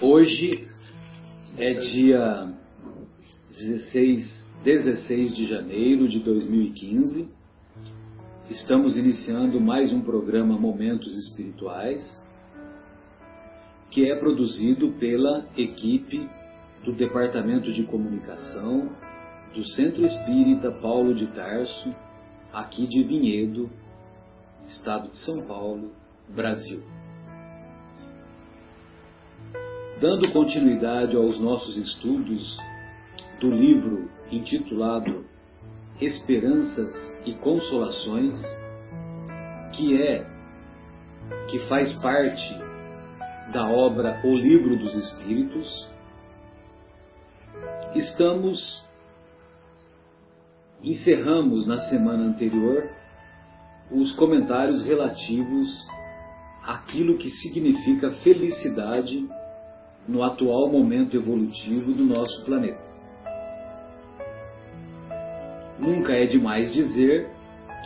Hoje é dia 16, 16 de janeiro de 2015. Estamos iniciando mais um programa Momentos Espirituais, que é produzido pela equipe do Departamento de Comunicação do Centro Espírita Paulo de Tarso, aqui de Vinhedo, Estado de São Paulo, Brasil. Dando continuidade aos nossos estudos do livro intitulado Esperanças e Consolações, que é que faz parte da obra O Livro dos Espíritos, estamos encerramos na semana anterior os comentários relativos àquilo que significa felicidade no atual momento evolutivo do nosso planeta. Nunca é demais dizer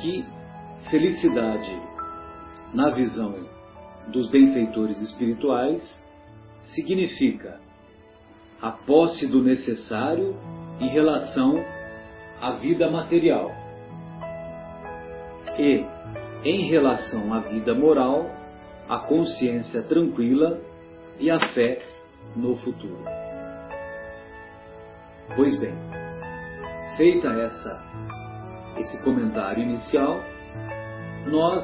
que felicidade, na visão dos benfeitores espirituais, significa a posse do necessário em relação à vida material. E, em relação à vida moral, a consciência tranquila e a fé no futuro. Pois bem, feita essa esse comentário inicial, nós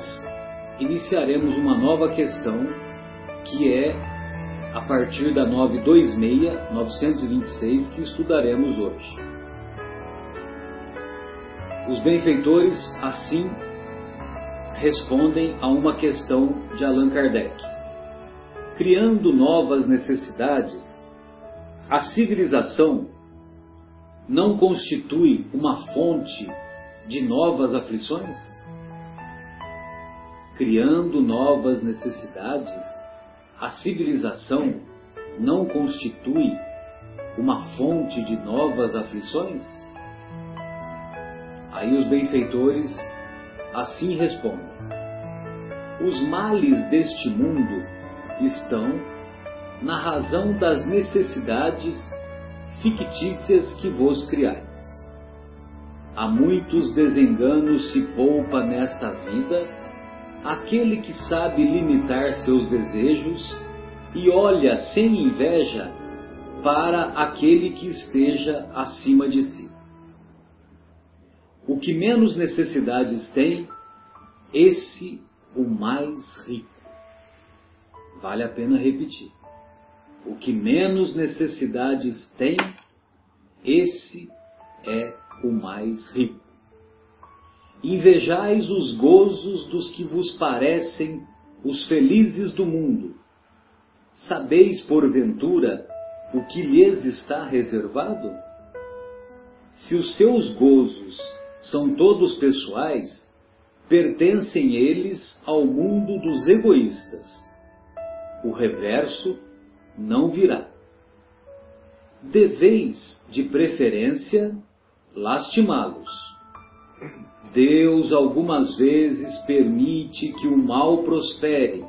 iniciaremos uma nova questão que é a partir da 926, 926 que estudaremos hoje. Os benfeitores assim respondem a uma questão de Allan Kardec criando novas necessidades, a civilização não constitui uma fonte de novas aflições? Criando novas necessidades, a civilização não constitui uma fonte de novas aflições? Aí os benfeitores assim respondem: Os males deste mundo estão na razão das necessidades fictícias que vos criais. Há muitos desenganos se poupa nesta vida aquele que sabe limitar seus desejos e olha sem inveja para aquele que esteja acima de si. O que menos necessidades tem, esse o mais rico. Vale a pena repetir. O que menos necessidades tem, esse é o mais rico. Invejais os gozos dos que vos parecem os felizes do mundo. Sabeis, porventura, o que lhes está reservado? Se os seus gozos são todos pessoais, pertencem eles ao mundo dos egoístas o reverso não virá. Deveis, de preferência, lastimá-los. Deus algumas vezes permite que o mal prospere,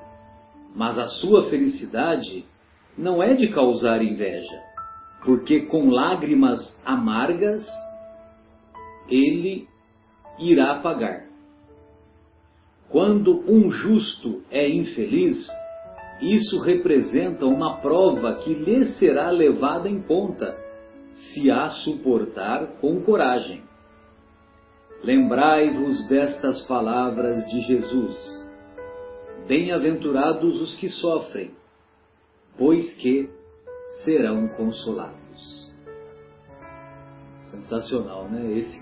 mas a sua felicidade não é de causar inveja, porque com lágrimas amargas ele irá pagar. Quando um justo é infeliz, isso representa uma prova que lhe será levada em conta, se a suportar com coragem. Lembrai-vos destas palavras de Jesus: Bem-aventurados os que sofrem, pois que serão consolados. Sensacional, né? Esse,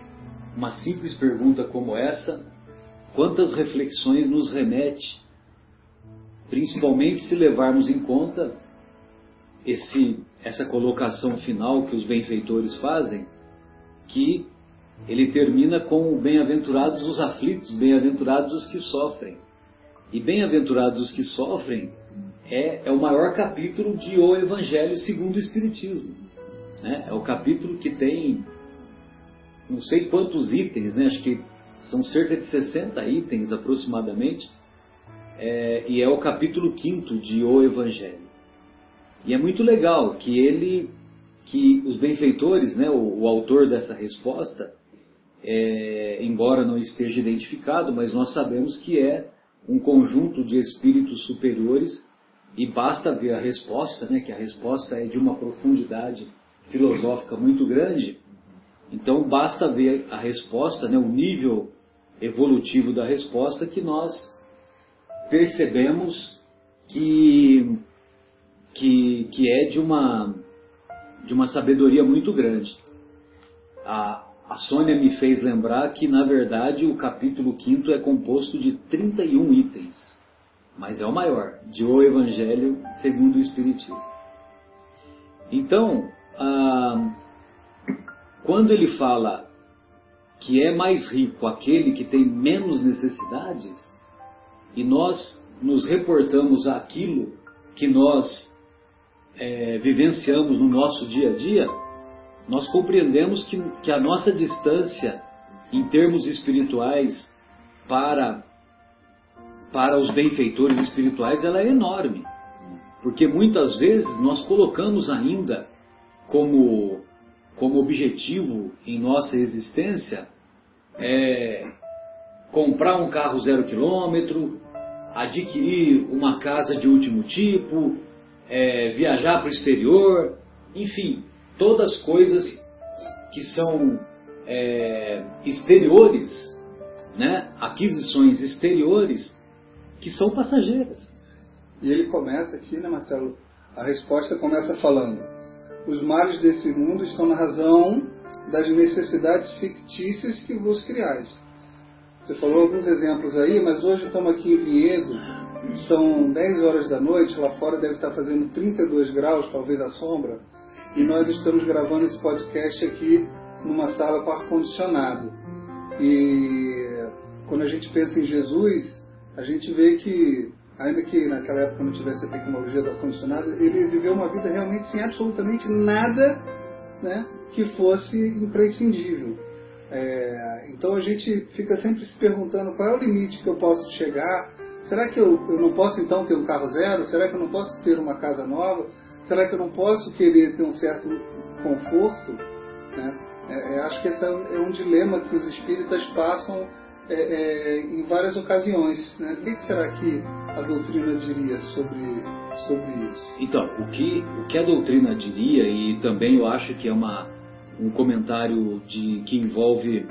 uma simples pergunta como essa, quantas reflexões nos remete principalmente se levarmos em conta esse, essa colocação final que os benfeitores fazem, que ele termina com bem-aventurados os aflitos, bem-aventurados os que sofrem. E bem-aventurados os que sofrem é, é o maior capítulo de O Evangelho segundo o Espiritismo. Né? É o capítulo que tem não sei quantos itens, né? acho que são cerca de 60 itens aproximadamente, é, e é o capítulo 5 de O Evangelho. E é muito legal que ele, que os benfeitores, né, o, o autor dessa resposta, é, embora não esteja identificado, mas nós sabemos que é um conjunto de espíritos superiores e basta ver a resposta, né, que a resposta é de uma profundidade filosófica muito grande. Então basta ver a resposta, né, o nível evolutivo da resposta que nós percebemos que, que, que é de uma, de uma sabedoria muito grande. A, a Sônia me fez lembrar que, na verdade, o capítulo 5 é composto de 31 itens, mas é o maior, de O Evangelho segundo o Espiritismo. Então, ah, quando ele fala que é mais rico aquele que tem menos necessidades, e nós nos reportamos àquilo que nós é, vivenciamos no nosso dia a dia, nós compreendemos que, que a nossa distância em termos espirituais para, para os benfeitores espirituais ela é enorme. Porque muitas vezes nós colocamos ainda como, como objetivo em nossa existência é, comprar um carro zero quilômetro, adquirir uma casa de último tipo, é, viajar para o exterior, enfim, todas coisas que são é, exteriores, né, aquisições exteriores, que são passageiras. E ele começa aqui, né, Marcelo? A resposta começa falando: os males desse mundo estão na razão das necessidades fictícias que vos criais. Você falou alguns exemplos aí, mas hoje estamos aqui em Vinhedo, são 10 horas da noite, lá fora deve estar fazendo 32 graus, talvez a sombra e nós estamos gravando esse podcast aqui numa sala com ar-condicionado. E quando a gente pensa em Jesus, a gente vê que, ainda que naquela época não tivesse a tecnologia do ar-condicionado, ele viveu uma vida realmente sem absolutamente nada né, que fosse imprescindível. É, então a gente fica sempre se perguntando qual é o limite que eu posso chegar. Será que eu, eu não posso então ter um carro zero? Será que eu não posso ter uma casa nova? será que eu não posso querer ter um certo conforto? Né? É, é, acho que esse é, é um dilema que os espíritas passam é, é, em várias ocasiões. Né? O que, que, será que a doutrina diria sobre, sobre isso? Então, o que, o que a doutrina diria, e também eu acho que é uma, um comentário de, que envolve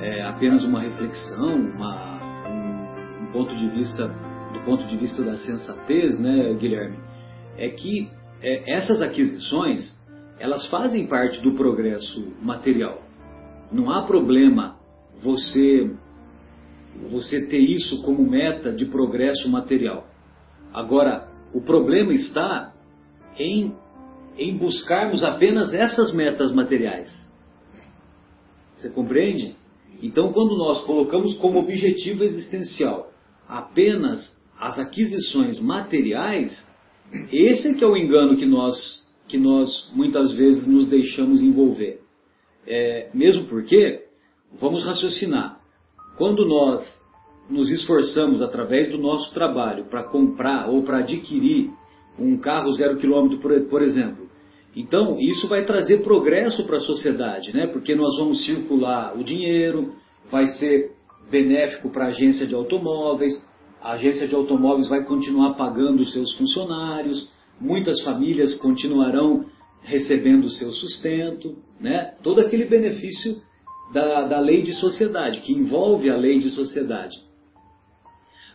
é, apenas uma reflexão, uma, um, um ponto de vista do ponto de vista da sensatez, né, Guilherme, é que é, essas aquisições elas fazem parte do progresso material. Não há problema você você ter isso como meta de progresso material. Agora, o problema está em, em buscarmos apenas essas metas materiais. Você compreende? Então, quando nós colocamos como objetivo existencial apenas as aquisições materiais, esse é que é o engano que nós, que nós muitas vezes nos deixamos envolver. É, mesmo porque, vamos raciocinar, quando nós nos esforçamos através do nosso trabalho para comprar ou para adquirir um carro zero quilômetro, por, por exemplo, então isso vai trazer progresso para a sociedade, né? porque nós vamos circular o dinheiro, vai ser benéfico para a agência de automóveis, a agência de automóveis vai continuar pagando os seus funcionários, muitas famílias continuarão recebendo o seu sustento, né? todo aquele benefício da, da lei de sociedade, que envolve a lei de sociedade.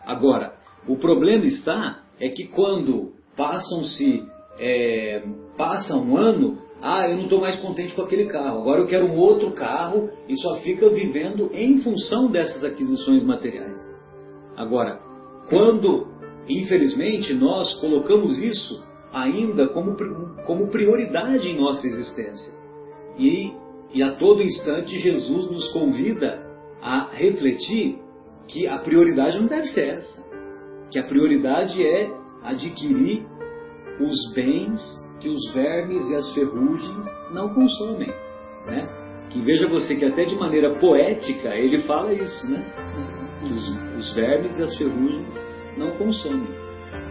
Agora, o problema está é que quando passam-se é, passa um ano, ah, eu não estou mais contente com aquele carro, agora eu quero um outro carro e só fica vivendo em função dessas aquisições materiais. Agora, quando, infelizmente, nós colocamos isso ainda como, como prioridade em nossa existência. E, e a todo instante Jesus nos convida a refletir que a prioridade não deve ser essa. Que a prioridade é adquirir os bens que os vermes e as ferrugens não consomem. Né? Que veja você que até de maneira poética ele fala isso, né? que os, os vermes e as ferrugens não consomem.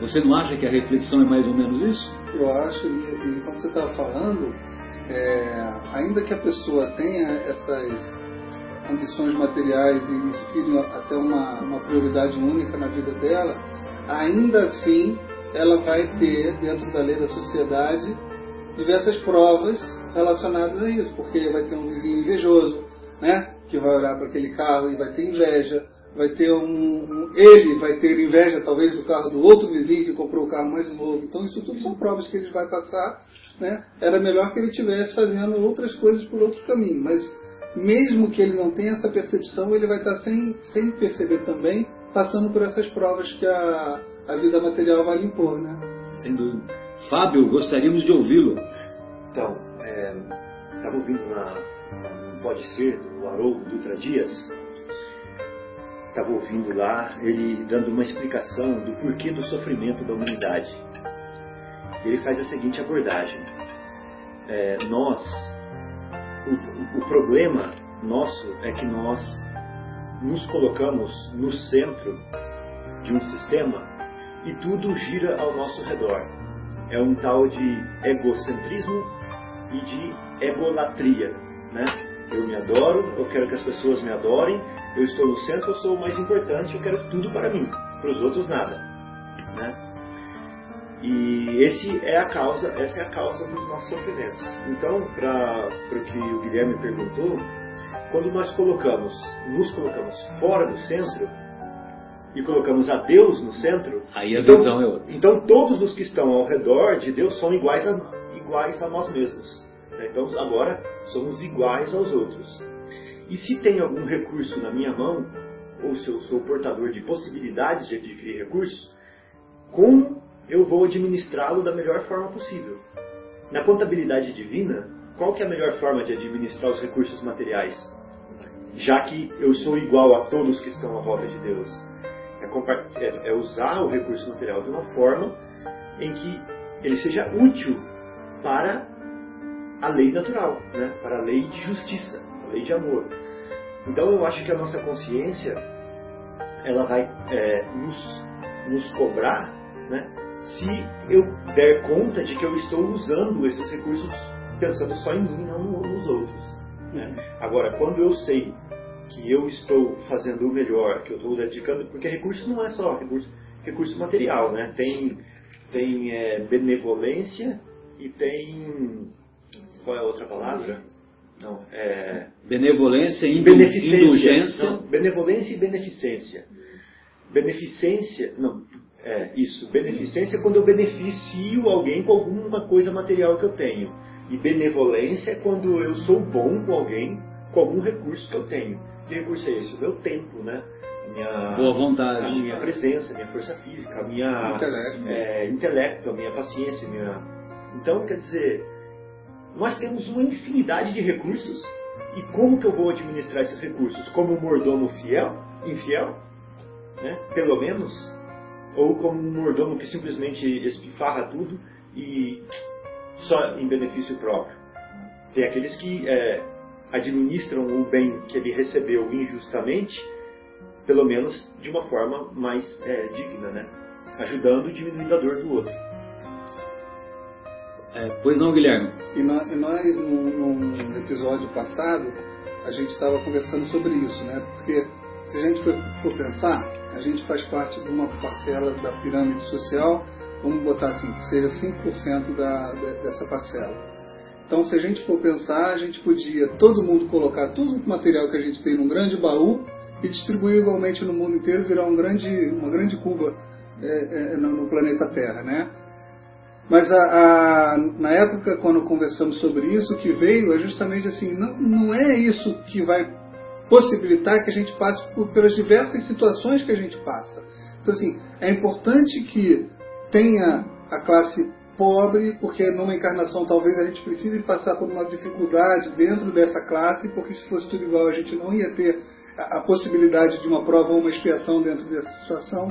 Você não acha que a reflexão é mais ou menos isso? eu acho, e, e quando você estava falando, é, ainda que a pessoa tenha essas ambições materiais e isso vire até uma, uma prioridade única na vida dela, ainda assim ela vai ter, dentro da lei da sociedade, diversas provas relacionadas a isso, porque vai ter um vizinho invejoso, né, que vai olhar para aquele carro e vai ter inveja, vai ter um, um, ele vai ter inveja talvez do carro do outro vizinho que comprou o carro mais novo. Então isso tudo são provas que ele vai passar. Né? Era melhor que ele tivesse fazendo outras coisas por outro caminho, mas mesmo que ele não tenha essa percepção, ele vai estar sem, sem perceber também, passando por essas provas que a, a vida material vai lhe impor. Né? Sem dúvida. Fábio, gostaríamos de ouvi-lo. Então, estava é, ouvindo na, no Pode Ser, do Haroldo Dutra Dias, estava ouvindo lá ele dando uma explicação do porquê do sofrimento da humanidade. Ele faz a seguinte abordagem: é, nós, o, o problema nosso é que nós nos colocamos no centro de um sistema e tudo gira ao nosso redor. É um tal de egocentrismo e de egolatria, né? eu me adoro, eu quero que as pessoas me adorem, eu estou no centro, eu sou o mais importante, eu quero tudo para mim, para os outros nada. Né? E esse é a causa, essa é a causa dos nossos sofrimentos. Então, para o que o Guilherme perguntou, quando nós colocamos, nos colocamos fora do centro e colocamos a Deus no centro, aí a então, visão é outra. Então todos os que estão ao redor de Deus são iguais a, iguais a nós mesmos. Né? Então agora somos iguais aos outros. E se tem algum recurso na minha mão, ou se eu sou portador de possibilidades de adquirir recursos, como eu vou administrá-lo da melhor forma possível? Na contabilidade divina, qual que é a melhor forma de administrar os recursos materiais? Já que eu sou igual a todos que estão à volta de Deus. É, é, é usar o recurso material de uma forma em que ele seja útil para a lei natural, né? para a lei de justiça, a lei de amor. Então eu acho que a nossa consciência ela vai é, nos, nos cobrar né? se eu der conta de que eu estou usando esses recursos pensando só em mim, não nos outros. Né? Agora, quando eu sei que eu estou fazendo o melhor, que eu estou dedicando, porque recurso não é só recurso, recurso material, né? tem, tem é, benevolência e tem qual é a outra palavra? Não, é... Benevolência e indulgência. Não, benevolência e beneficência. Beneficência, não, é isso. Beneficência é quando eu beneficio alguém com alguma coisa material que eu tenho. E benevolência é quando eu sou bom com alguém com algum recurso que eu tenho. Que recurso é esse? O meu tempo, né? A minha, Boa vontade. A minha presença, a minha força física, a minha intelecto, é, intelecto a minha paciência, a minha... Então, quer dizer, nós temos uma infinidade de recursos. E como que eu vou administrar esses recursos? Como um mordomo fiel, infiel, né? pelo menos, ou como um mordomo que simplesmente espifarra tudo e só em benefício próprio. Tem aqueles que é, administram o bem que ele recebeu injustamente, pelo menos de uma forma mais é, digna, né? ajudando e diminuindo a dor do outro. É, pois não, Guilherme? E, nós, num, num, episódio passado, a gente estava conversando sobre isso, né? Porque se a gente for, for, pensar, a gente faz parte de uma parcela da pirâmide social, vamos botar assim, que seja 5% da, dessa parcela. Então, se a gente for pensar, a gente podia todo mundo colocar todo o material que a gente tem num grande baú e distribuir igualmente no mundo inteiro, virar um grande, uma grande cuba é, é, no planeta Terra, né? Mas a, a, na época, quando conversamos sobre isso, o que veio é justamente assim: não, não é isso que vai possibilitar que a gente passe por, pelas diversas situações que a gente passa. Então, assim, é importante que tenha a classe pobre, porque numa encarnação talvez a gente precise passar por uma dificuldade dentro dessa classe, porque se fosse tudo igual a gente não ia ter a, a possibilidade de uma prova ou uma expiação dentro dessa situação.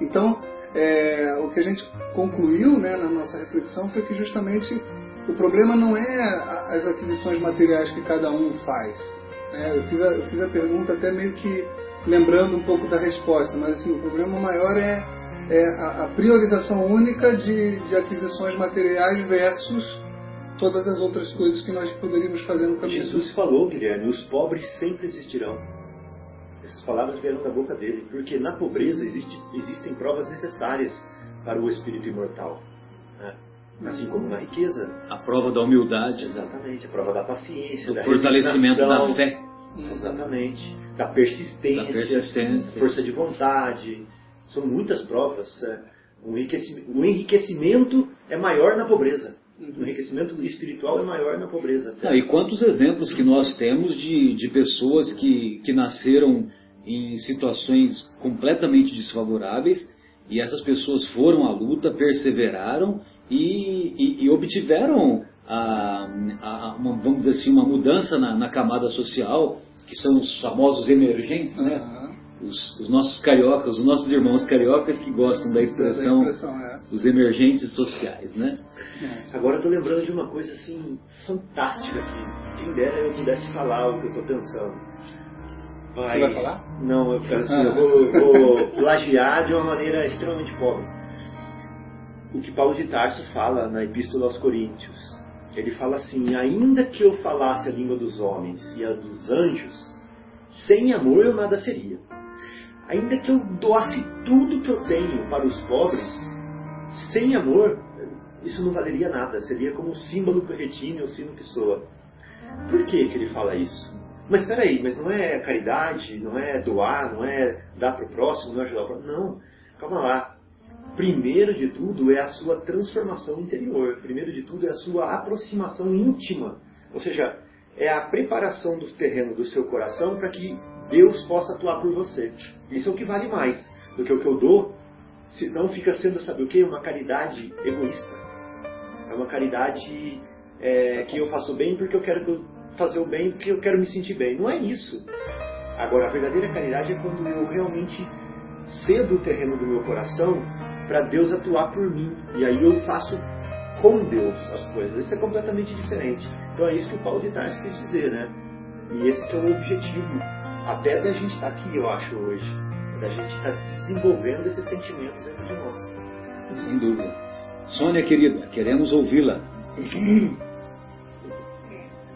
Então, é, o que a gente concluiu né, na nossa reflexão foi que justamente o problema não é as aquisições materiais que cada um faz. Né? Eu, fiz a, eu fiz a pergunta até meio que lembrando um pouco da resposta, mas assim, o problema maior é, é a, a priorização única de, de aquisições materiais versus todas as outras coisas que nós poderíamos fazer no caminho. Jesus falou, Guilherme, os pobres sempre existirão. Essas palavras vieram da boca dele, porque na pobreza existe, existem provas necessárias para o espírito imortal. Né? Assim como na riqueza. A prova da humildade. Exatamente, a prova da paciência, o da fortalecimento da fé. Exatamente. Da persistência, da persistência, força de vontade. São muitas provas. É. O enriquecimento, o enriquecimento é maior na pobreza. O enriquecimento espiritual é maior na pobreza. Ah, e quantos exemplos que nós temos de, de pessoas que, que nasceram em situações completamente desfavoráveis e essas pessoas foram à luta, perseveraram e, e, e obtiveram a, a, uma, vamos dizer assim, uma mudança na, na, camada social, que são os famosos emergentes, né? Uhum. Os, os, nossos cariocas, os nossos irmãos cariocas que gostam da expressão, da expressão é. os emergentes sociais, né? É. Agora eu estou lembrando de uma coisa assim fantástica que quem dera eu pudesse falar o que eu estou pensando. Mas, Você vai falar? Não, eu, assim, ah. eu vou, vou plagiar de uma maneira extremamente pobre. O que Paulo de Tarso fala na Epístola aos Coríntios. Ele fala assim: ainda que eu falasse a língua dos homens e a dos anjos, sem amor eu nada seria. Ainda que eu doasse tudo que eu tenho para os pobres, sem amor, isso não valeria nada. Seria como o símbolo que retine o sino que soa. Por que, que ele fala isso? Mas espera aí, mas não é caridade, não é doar, não é dar para o próximo, não é ajudar o próximo. Não, calma lá. Primeiro de tudo é a sua transformação interior. Primeiro de tudo é a sua aproximação íntima. Ou seja, é a preparação do terreno do seu coração para que Deus possa atuar por você. Isso é o que vale mais do que o que eu dou, senão fica sendo, sabe o que? Uma caridade egoísta. É uma caridade é, que eu faço bem porque eu quero fazer o bem, porque eu quero me sentir bem. Não é isso. Agora, a verdadeira caridade é quando eu realmente cedo o terreno do meu coração para Deus atuar por mim. E aí eu faço com Deus as coisas. Isso é completamente diferente. Então é isso que o Paulo de Tarso quis dizer, né? E esse é o objetivo até da gente estar tá aqui, eu acho, hoje. Da gente estar tá desenvolvendo esse sentimento dentro de nós. Sem dúvida. Sônia, querida, queremos ouvi-la. É,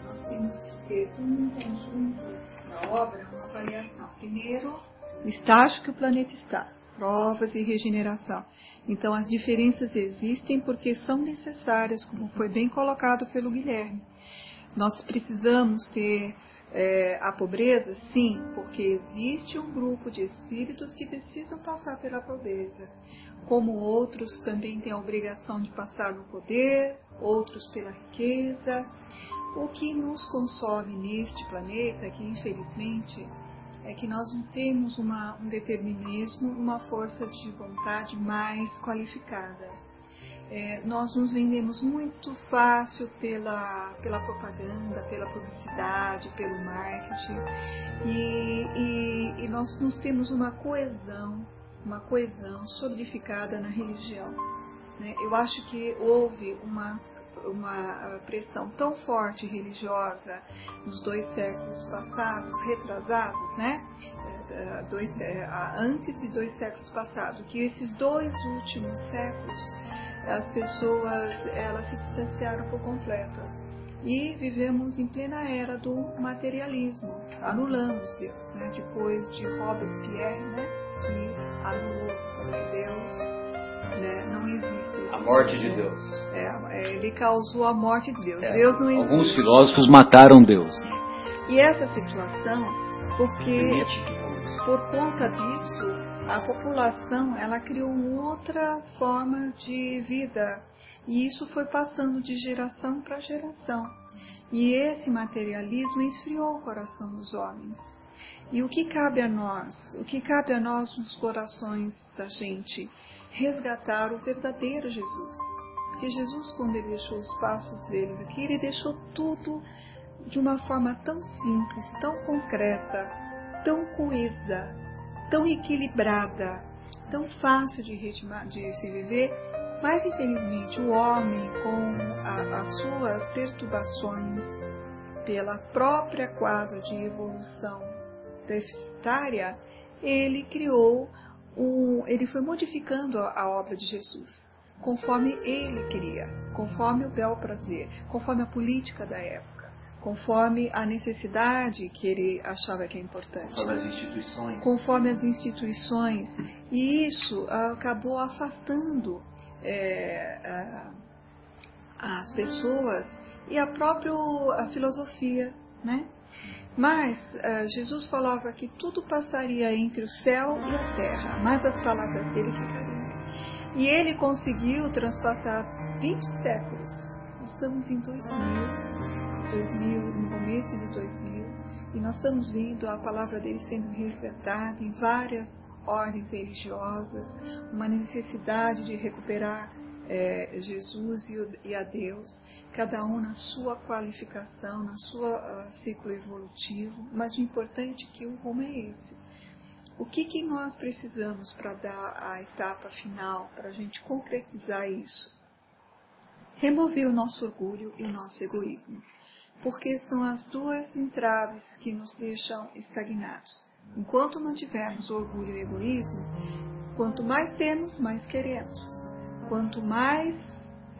nós temos que ter um conjunto da obra, uma avaliação. Primeiro, o estágio que o planeta está provas e regeneração. Então, as diferenças existem porque são necessárias, como foi bem colocado pelo Guilherme. Nós precisamos ter é, a pobreza? Sim, porque existe um grupo de espíritos que precisam passar pela pobreza, como outros também têm a obrigação de passar no poder, outros pela riqueza. O que nos consome neste planeta, que infelizmente é que nós não temos uma, um determinismo, uma força de vontade mais qualificada. É, nós nos vendemos muito fácil pela, pela propaganda, pela publicidade, pelo marketing, e, e, e nós nos temos uma coesão, uma coesão solidificada na religião. Né? Eu acho que houve uma uma pressão tão forte religiosa nos dois séculos passados, retrasados, né? É, é, dois, é, antes e dois séculos passados, que esses dois últimos séculos as pessoas elas se distanciaram por completo e vivemos em plena era do materialismo, anulamos Deus, né? Depois de Robespierre, né? Que anulou Deus né? Não existe. A morte de Deus. É, é, ele causou a morte de Deus. É, Deus não existe. Alguns filósofos mataram Deus. E essa situação, porque por conta disso, a população ela criou outra forma de vida e isso foi passando de geração para geração. E esse materialismo esfriou o coração dos homens. E o que cabe a nós? O que cabe a nós nos corações da gente? Resgatar o verdadeiro Jesus. Porque Jesus, quando ele deixou os passos dele aqui, ele deixou tudo de uma forma tão simples, tão concreta, tão coesa, tão equilibrada, tão fácil de, ritmar, de se viver. Mas, infelizmente, o homem, com a, as suas perturbações, pela própria quadro de evolução deficitária, ele criou um, ele foi modificando a, obra de Jesus conforme ele queria, conforme o bel prazer, conforme a política da época, conforme a necessidade que ele achava que é importante. Conforme as instituições. Conforme as instituições. E isso acabou afastando é, as pessoas e a própria a filosofia, né? Mas uh, Jesus falava que tudo passaria entre o céu e a terra, mas as palavras dele ficariam. E ele conseguiu transpassar 20 séculos. Nós estamos em 2000, 2000, no começo de 2000, e nós estamos vendo a palavra dele sendo resgatada em várias ordens religiosas, uma necessidade de recuperar é, Jesus e, e, a Deus, cada um na sua qualificação, na sua uh, ciclo evolutivo, mas o importante é que o rumo é esse. O que, que nós precisamos para dar a etapa final, para a gente concretizar isso? Remover o nosso orgulho e o nosso egoísmo, porque são as duas entraves que nos deixam estagnados. Enquanto mantivermos o orgulho e o egoísmo, quanto mais temos, mais queremos quanto mais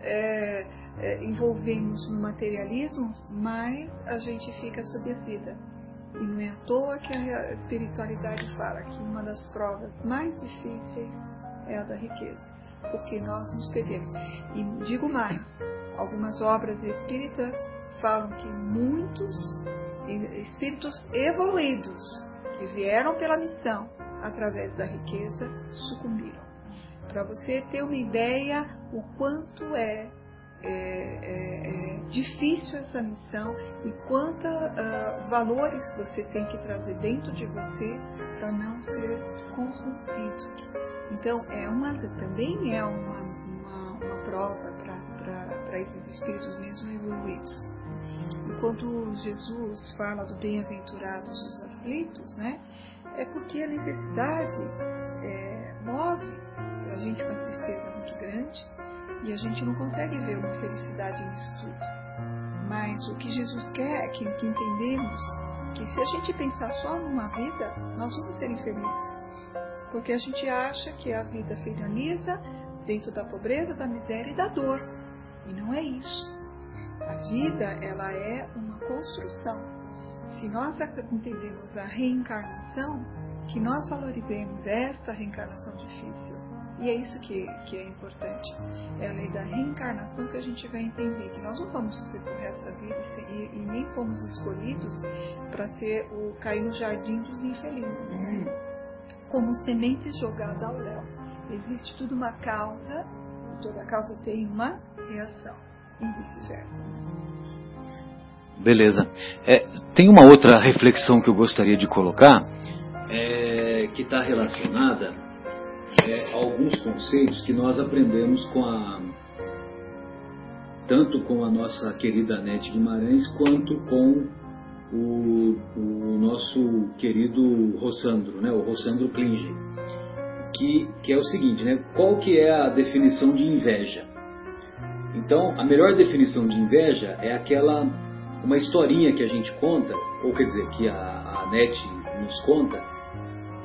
é, é, envolvemos no materialismo, mais a gente fica subesida. E não é à toa que a espiritualidade fala que uma das provas mais difíceis é a da riqueza, porque nós nos perdemos. E digo mais, algumas obras espíritas falam que muitos espíritos evoluídos que vieram pela missão através da riqueza sucumbiram para você ter uma ideia o quanto é, é, é, é difícil essa missão e quantos uh, ah, valores você tem que trazer dentro de você para não ser corrompido. Então, é uma, também é uma, uma, uma prova para esses espíritos mesmo evoluídos. Enquanto Jesus fala do bem-aventurados os aflitos, né, é porque a necessidade grande e a gente não consegue ver uma felicidade nisso tudo. Mas o que Jesus quer é que, que entendemos que se a gente pensar só numa vida, nós vamos ser infelizes. Porque a gente acha que a vida finaliza dentro da pobreza, da miséria e da dor. E não é isso. A vida, ela é uma construção. Se nós entendemos a reencarnação, que nós valorizemos esta reencarnação difícil, e é isso que, que é importante. É a lei da reencarnação que a gente vai entender que nós não vamos sofrer o resto da vida e, e nem fomos escolhidos para ser o cair no jardim dos infelizes. Né? Como sementes jogadas ao léu. Existe tudo uma causa, toda causa tem uma reação e vice-versa. Beleza. É, tem uma outra reflexão que eu gostaria de colocar, é, que está relacionada é, alguns conceitos que nós aprendemos com a tanto com a nossa querida Nete Guimarães quanto com o, o nosso querido Rossandro, né, o Rossandro Klinge, que, que é o seguinte, né, qual que é a definição de inveja? Então, a melhor definição de inveja é aquela uma historinha que a gente conta, ou quer dizer, que a, a Nete nos conta,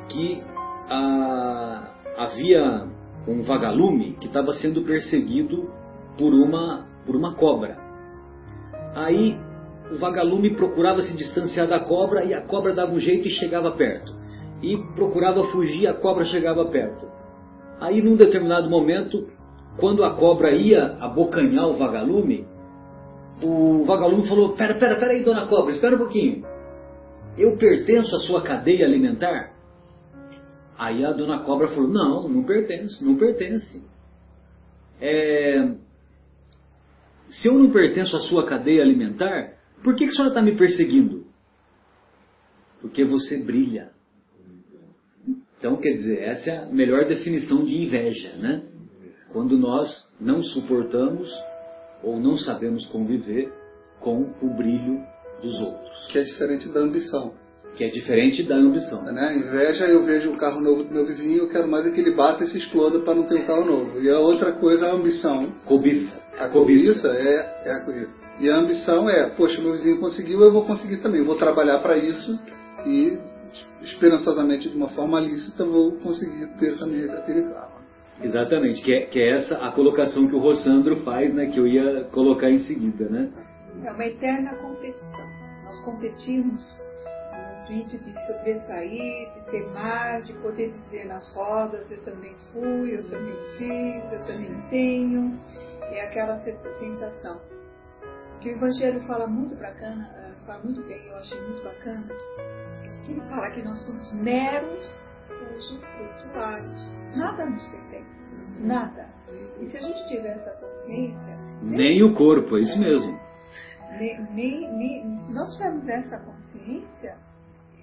que a, havia um vagalume que estava sendo perseguido por uma, por uma cobra. Aí o vagalume procurava se distanciar da cobra e a cobra dava um jeito e chegava perto. E procurava fugir, a cobra chegava perto. Aí num determinado momento, quando a cobra ia abocanhar o vagalume, o vagalume falou: Pera, pera, pera aí, dona cobra, espera um pouquinho. Eu pertenço à sua cadeia alimentar? Aí a dona cobra falou: Não, não pertence, não pertence. É, se eu não pertenço à sua cadeia alimentar, por que, que a senhora está me perseguindo? Porque você brilha. Então, quer dizer, essa é a melhor definição de inveja, né? Quando nós não suportamos ou não sabemos conviver com o brilho dos outros. Que é diferente da ambição. Que é diferente da ambição. Né? Inveja, eu vejo o carro novo do meu vizinho, eu quero mais é que ele bata e se exploda para não ter um carro novo. E a outra coisa é a ambição. Cobiça. A cobiça, cobiça é, é a cobiça. E a ambição é, poxa, meu vizinho conseguiu, eu vou conseguir também. Vou trabalhar para isso e esperançosamente de uma forma lícita, vou conseguir ter também esse karma. Exatamente, que é, que é essa a colocação que o Rossandro faz, né, que eu ia colocar em seguida, né? É uma eterna competição. Nós competimos intuito de sobressair, de ter mais, de poder dizer nas rodas, eu também fui, eu também fiz, eu também tenho. É aquela sensação. Que o Evangelho fala muito bacana, eh, fala muito bem, eu achei muito bacana, que ele fala que nós somos meros usufrutuários. Nada nos pertence. Nada. E se a gente tiver essa consciência. Nem o corpo, é isso mesmo. Nem, nem, nem, se nós tivermos essa consciência,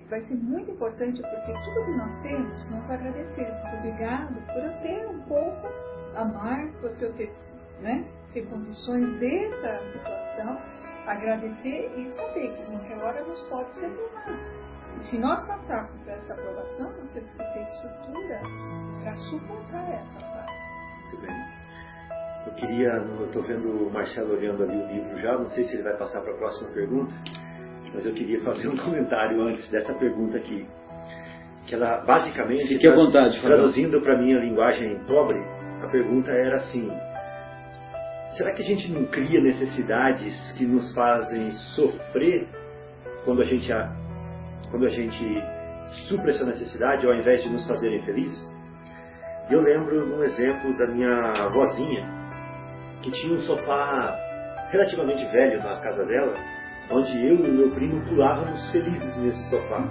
vai ser muito importante, porque tudo que nós temos, nós agradecemos. Obrigado por eu ter um pouco a mais, por eu ter, né, ter condições dessa situação, agradecer e saber que qualquer hora nos pode ser tomado. E se nós passarmos por essa aprovação, nós temos que ter estrutura para suportar essa fase. Muito bem. Eu queria, eu estou vendo o Marcelo olhando ali o livro já, não sei se ele vai passar para a próxima pergunta, mas eu queria fazer um comentário antes dessa pergunta aqui. Que ela basicamente, Fique à vontade, traduzindo para minha linguagem pobre, a pergunta era assim: será que a gente não cria necessidades que nos fazem sofrer quando a gente quando a gente supra essa necessidade ao invés de nos fazerem felizes? Eu lembro de um exemplo da minha vozinha, que tinha um sofá relativamente velho na casa dela, onde eu e meu primo pulávamos felizes nesse sofá.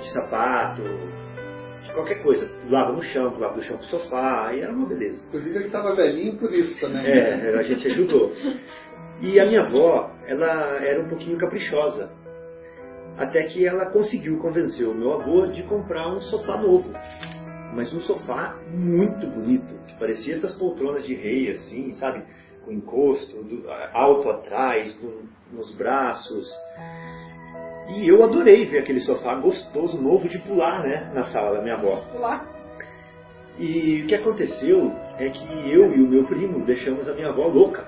De sapato, de qualquer coisa. Pulava no chão, pulava do chão pro sofá, e era uma beleza. Inclusive ele estava velhinho por isso também. É, a gente ajudou. E a minha avó, ela era um pouquinho caprichosa. Até que ela conseguiu convencer o meu avô de comprar um sofá novo. Mas um sofá muito bonito, que parecia essas poltronas de rei, assim, sabe? Com encosto, do, alto atrás, no, nos braços. E eu adorei ver aquele sofá gostoso, novo de pular, né? Na sala da minha avó. Pular. E o que aconteceu é que eu e o meu primo deixamos a minha avó louca.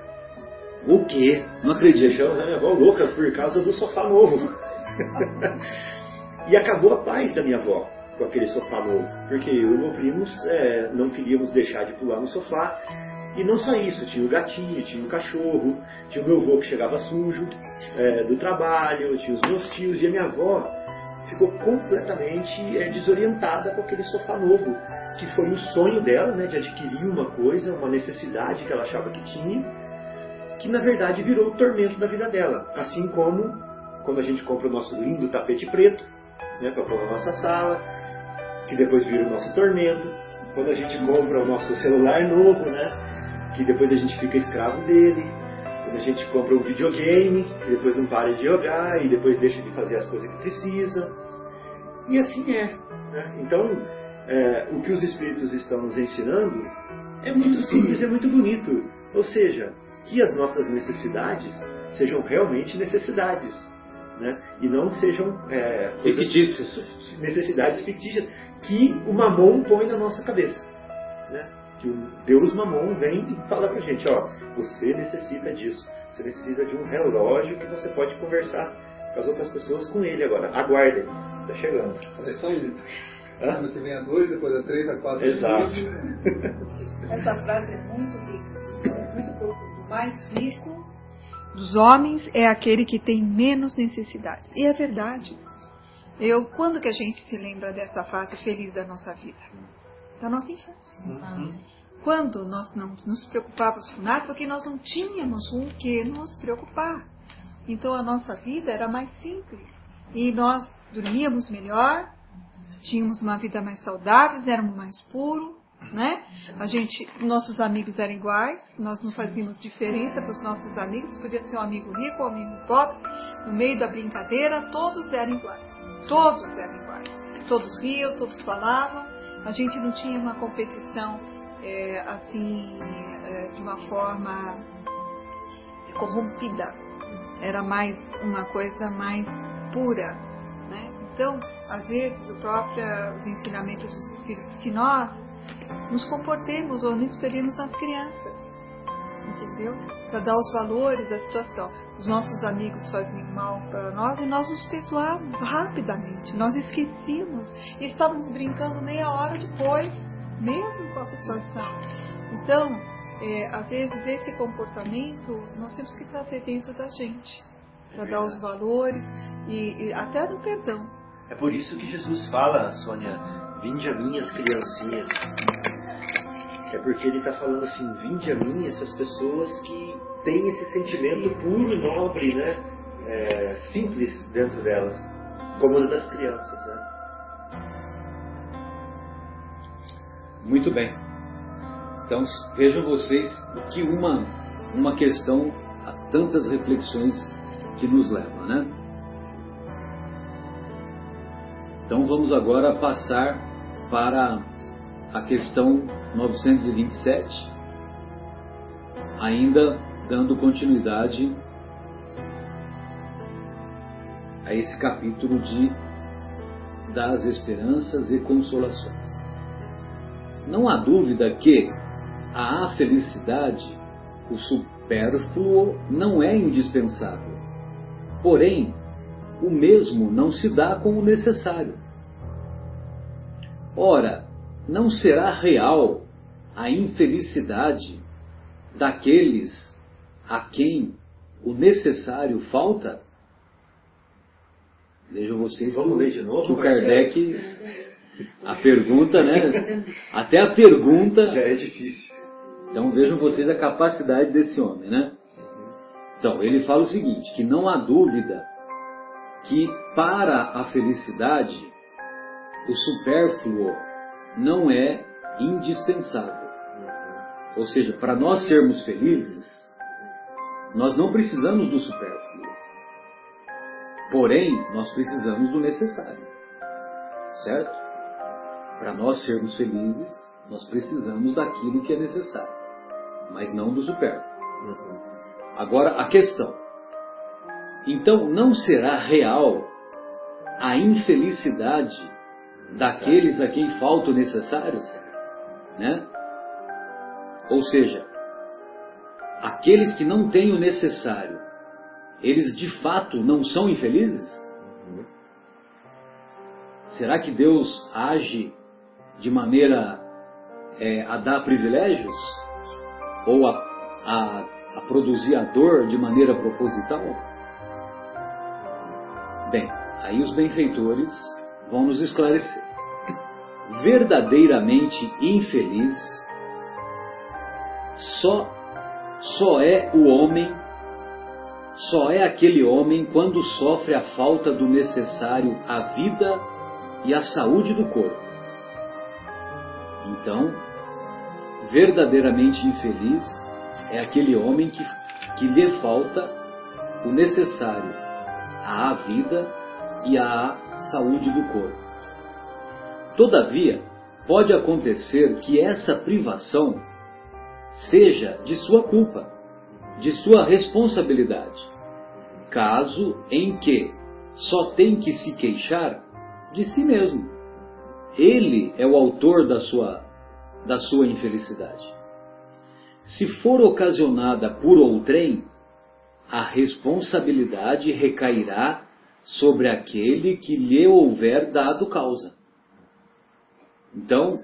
O quê? Não acredito. Deixamos a minha avó louca por causa do sofá novo. e acabou a paz da minha avó com aquele sofá novo, porque eu e meu primos é, não queríamos deixar de pular no sofá. E não só isso, tinha o gatinho, tinha o cachorro, tinha o meu avô que chegava sujo é, do trabalho, tinha os meus tios e a minha avó ficou completamente é, desorientada com aquele sofá novo, que foi um sonho dela, né, de adquirir uma coisa, uma necessidade que ela achava que tinha, que na verdade virou o tormento da vida dela. Assim como quando a gente compra o nosso lindo tapete preto, né, para pôr na nossa sala, que depois vira o nosso tormento. Quando a gente compra o nosso celular novo, né, que depois a gente fica escravo dele. Quando a gente compra um videogame, depois não para de jogar e depois deixa de fazer as coisas que precisa. E assim é. Né? Então, é, o que os Espíritos estão nos ensinando é muito simples, é muito bonito. Ou seja, que as nossas necessidades sejam realmente necessidades né? e não sejam é, fictícias. necessidades fictícias que o mamon põe na nossa cabeça. Né? Que o Deus mamon vem e fala pra gente, ó, você necessita disso. Você necessita de um relógio que você pode conversar com as outras pessoas com ele agora. Aguardem, está chegando. É só isso. Ano que vem a dois, depois a três, a quatro. Exato. Essa frase é muito rica, é muito profundo. O mais rico dos homens é aquele que tem menos necessidade. E é verdade. Eu, quando que a gente se lembra dessa fase feliz da nossa vida? Da nossa infância. Uhum. Quando nós não nos preocupávamos com nada, porque nós não tínhamos com o que nos preocupar. Então a nossa vida era mais simples. E nós dormíamos melhor, tínhamos uma vida mais saudável, éramos mais puros, né? A gente, nossos amigos eram iguais, nós não fazíamos diferença para os nossos amigos, podia ser um amigo rico ou um amigo pobre, no meio da brincadeira, todos eram iguais. Todos eram iguais. Todos riam, todos falavam. A gente não tinha uma competição é, assim, é, de uma forma corrompida. Era mais uma coisa mais pura. Né? Então, às vezes, o próprio, os ensinamentos dos Espíritos que nós nos comportemos ou nos espelhemos nas crianças. Entendeu? Para dar os valores à situação. Os nossos amigos faziam mal para nós e nós nos perdoávamos rapidamente. Nós esquecíamos e estávamos brincando meia hora depois, mesmo com a situação. Então, é, às vezes esse comportamento nós temos que trazer dentro da gente para dar os valores e, e até no perdão. É por isso que Jesus fala, Sônia, vinde a mim as criancinhas. É porque ele está falando assim, vinde a mim essas pessoas que têm esse sentimento puro, nobre, né? É, simples dentro delas, como o das crianças. Né? Muito bem. Então vejam vocês que uma, uma questão a tantas reflexões que nos leva, né? Então vamos agora passar para a questão 927, ainda dando continuidade a esse capítulo de das esperanças e consolações. Não há dúvida que a felicidade, o supérfluo, não é indispensável. Porém, o mesmo não se dá com o necessário. Ora, não será real a infelicidade daqueles a quem o necessário falta? Vejam vocês Vamos ler de novo, que o Kardec, a pergunta, né? Até a pergunta. Já é difícil. Então vejam vocês a capacidade desse homem, né? Então, ele fala o seguinte: que não há dúvida que para a felicidade o supérfluo não é indispensável. Ou seja, para nós sermos felizes, nós não precisamos do supérfluo. Porém, nós precisamos do necessário. Certo? Para nós sermos felizes, nós precisamos daquilo que é necessário, mas não do supérfluo. Agora, a questão. Então, não será real a infelicidade daqueles a quem falta o necessário? Né? Ou seja, aqueles que não têm o necessário, eles de fato não são infelizes? Será que Deus age de maneira é, a dar privilégios? Ou a, a, a produzir a dor de maneira proposital? Bem, aí os benfeitores vão nos esclarecer. Verdadeiramente infeliz só só é o homem, só é aquele homem quando sofre a falta do necessário à vida e à saúde do corpo. Então, verdadeiramente infeliz é aquele homem que, que lhe falta o necessário à vida e à saúde do corpo. Todavia, pode acontecer que essa privação seja de sua culpa, de sua responsabilidade, caso em que só tem que se queixar de si mesmo. Ele é o autor da sua, da sua infelicidade. Se for ocasionada por outrem, a responsabilidade recairá sobre aquele que lhe houver dado causa. Então,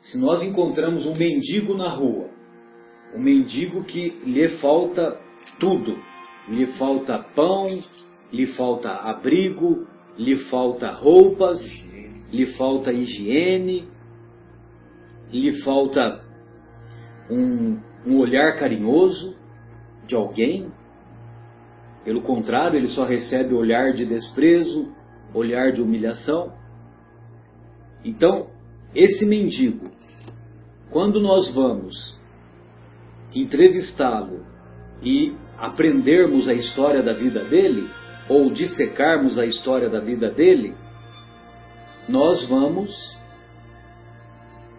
se nós encontramos um mendigo na rua, um mendigo que lhe falta tudo, lhe falta pão, lhe falta abrigo, lhe falta roupas, lhe falta higiene, lhe falta um, um olhar carinhoso de alguém. Pelo contrário, ele só recebe olhar de desprezo, olhar de humilhação. Então, esse mendigo, quando nós vamos entrevistá-lo e aprendermos a história da vida dele, ou dissecarmos a história da vida dele, nós vamos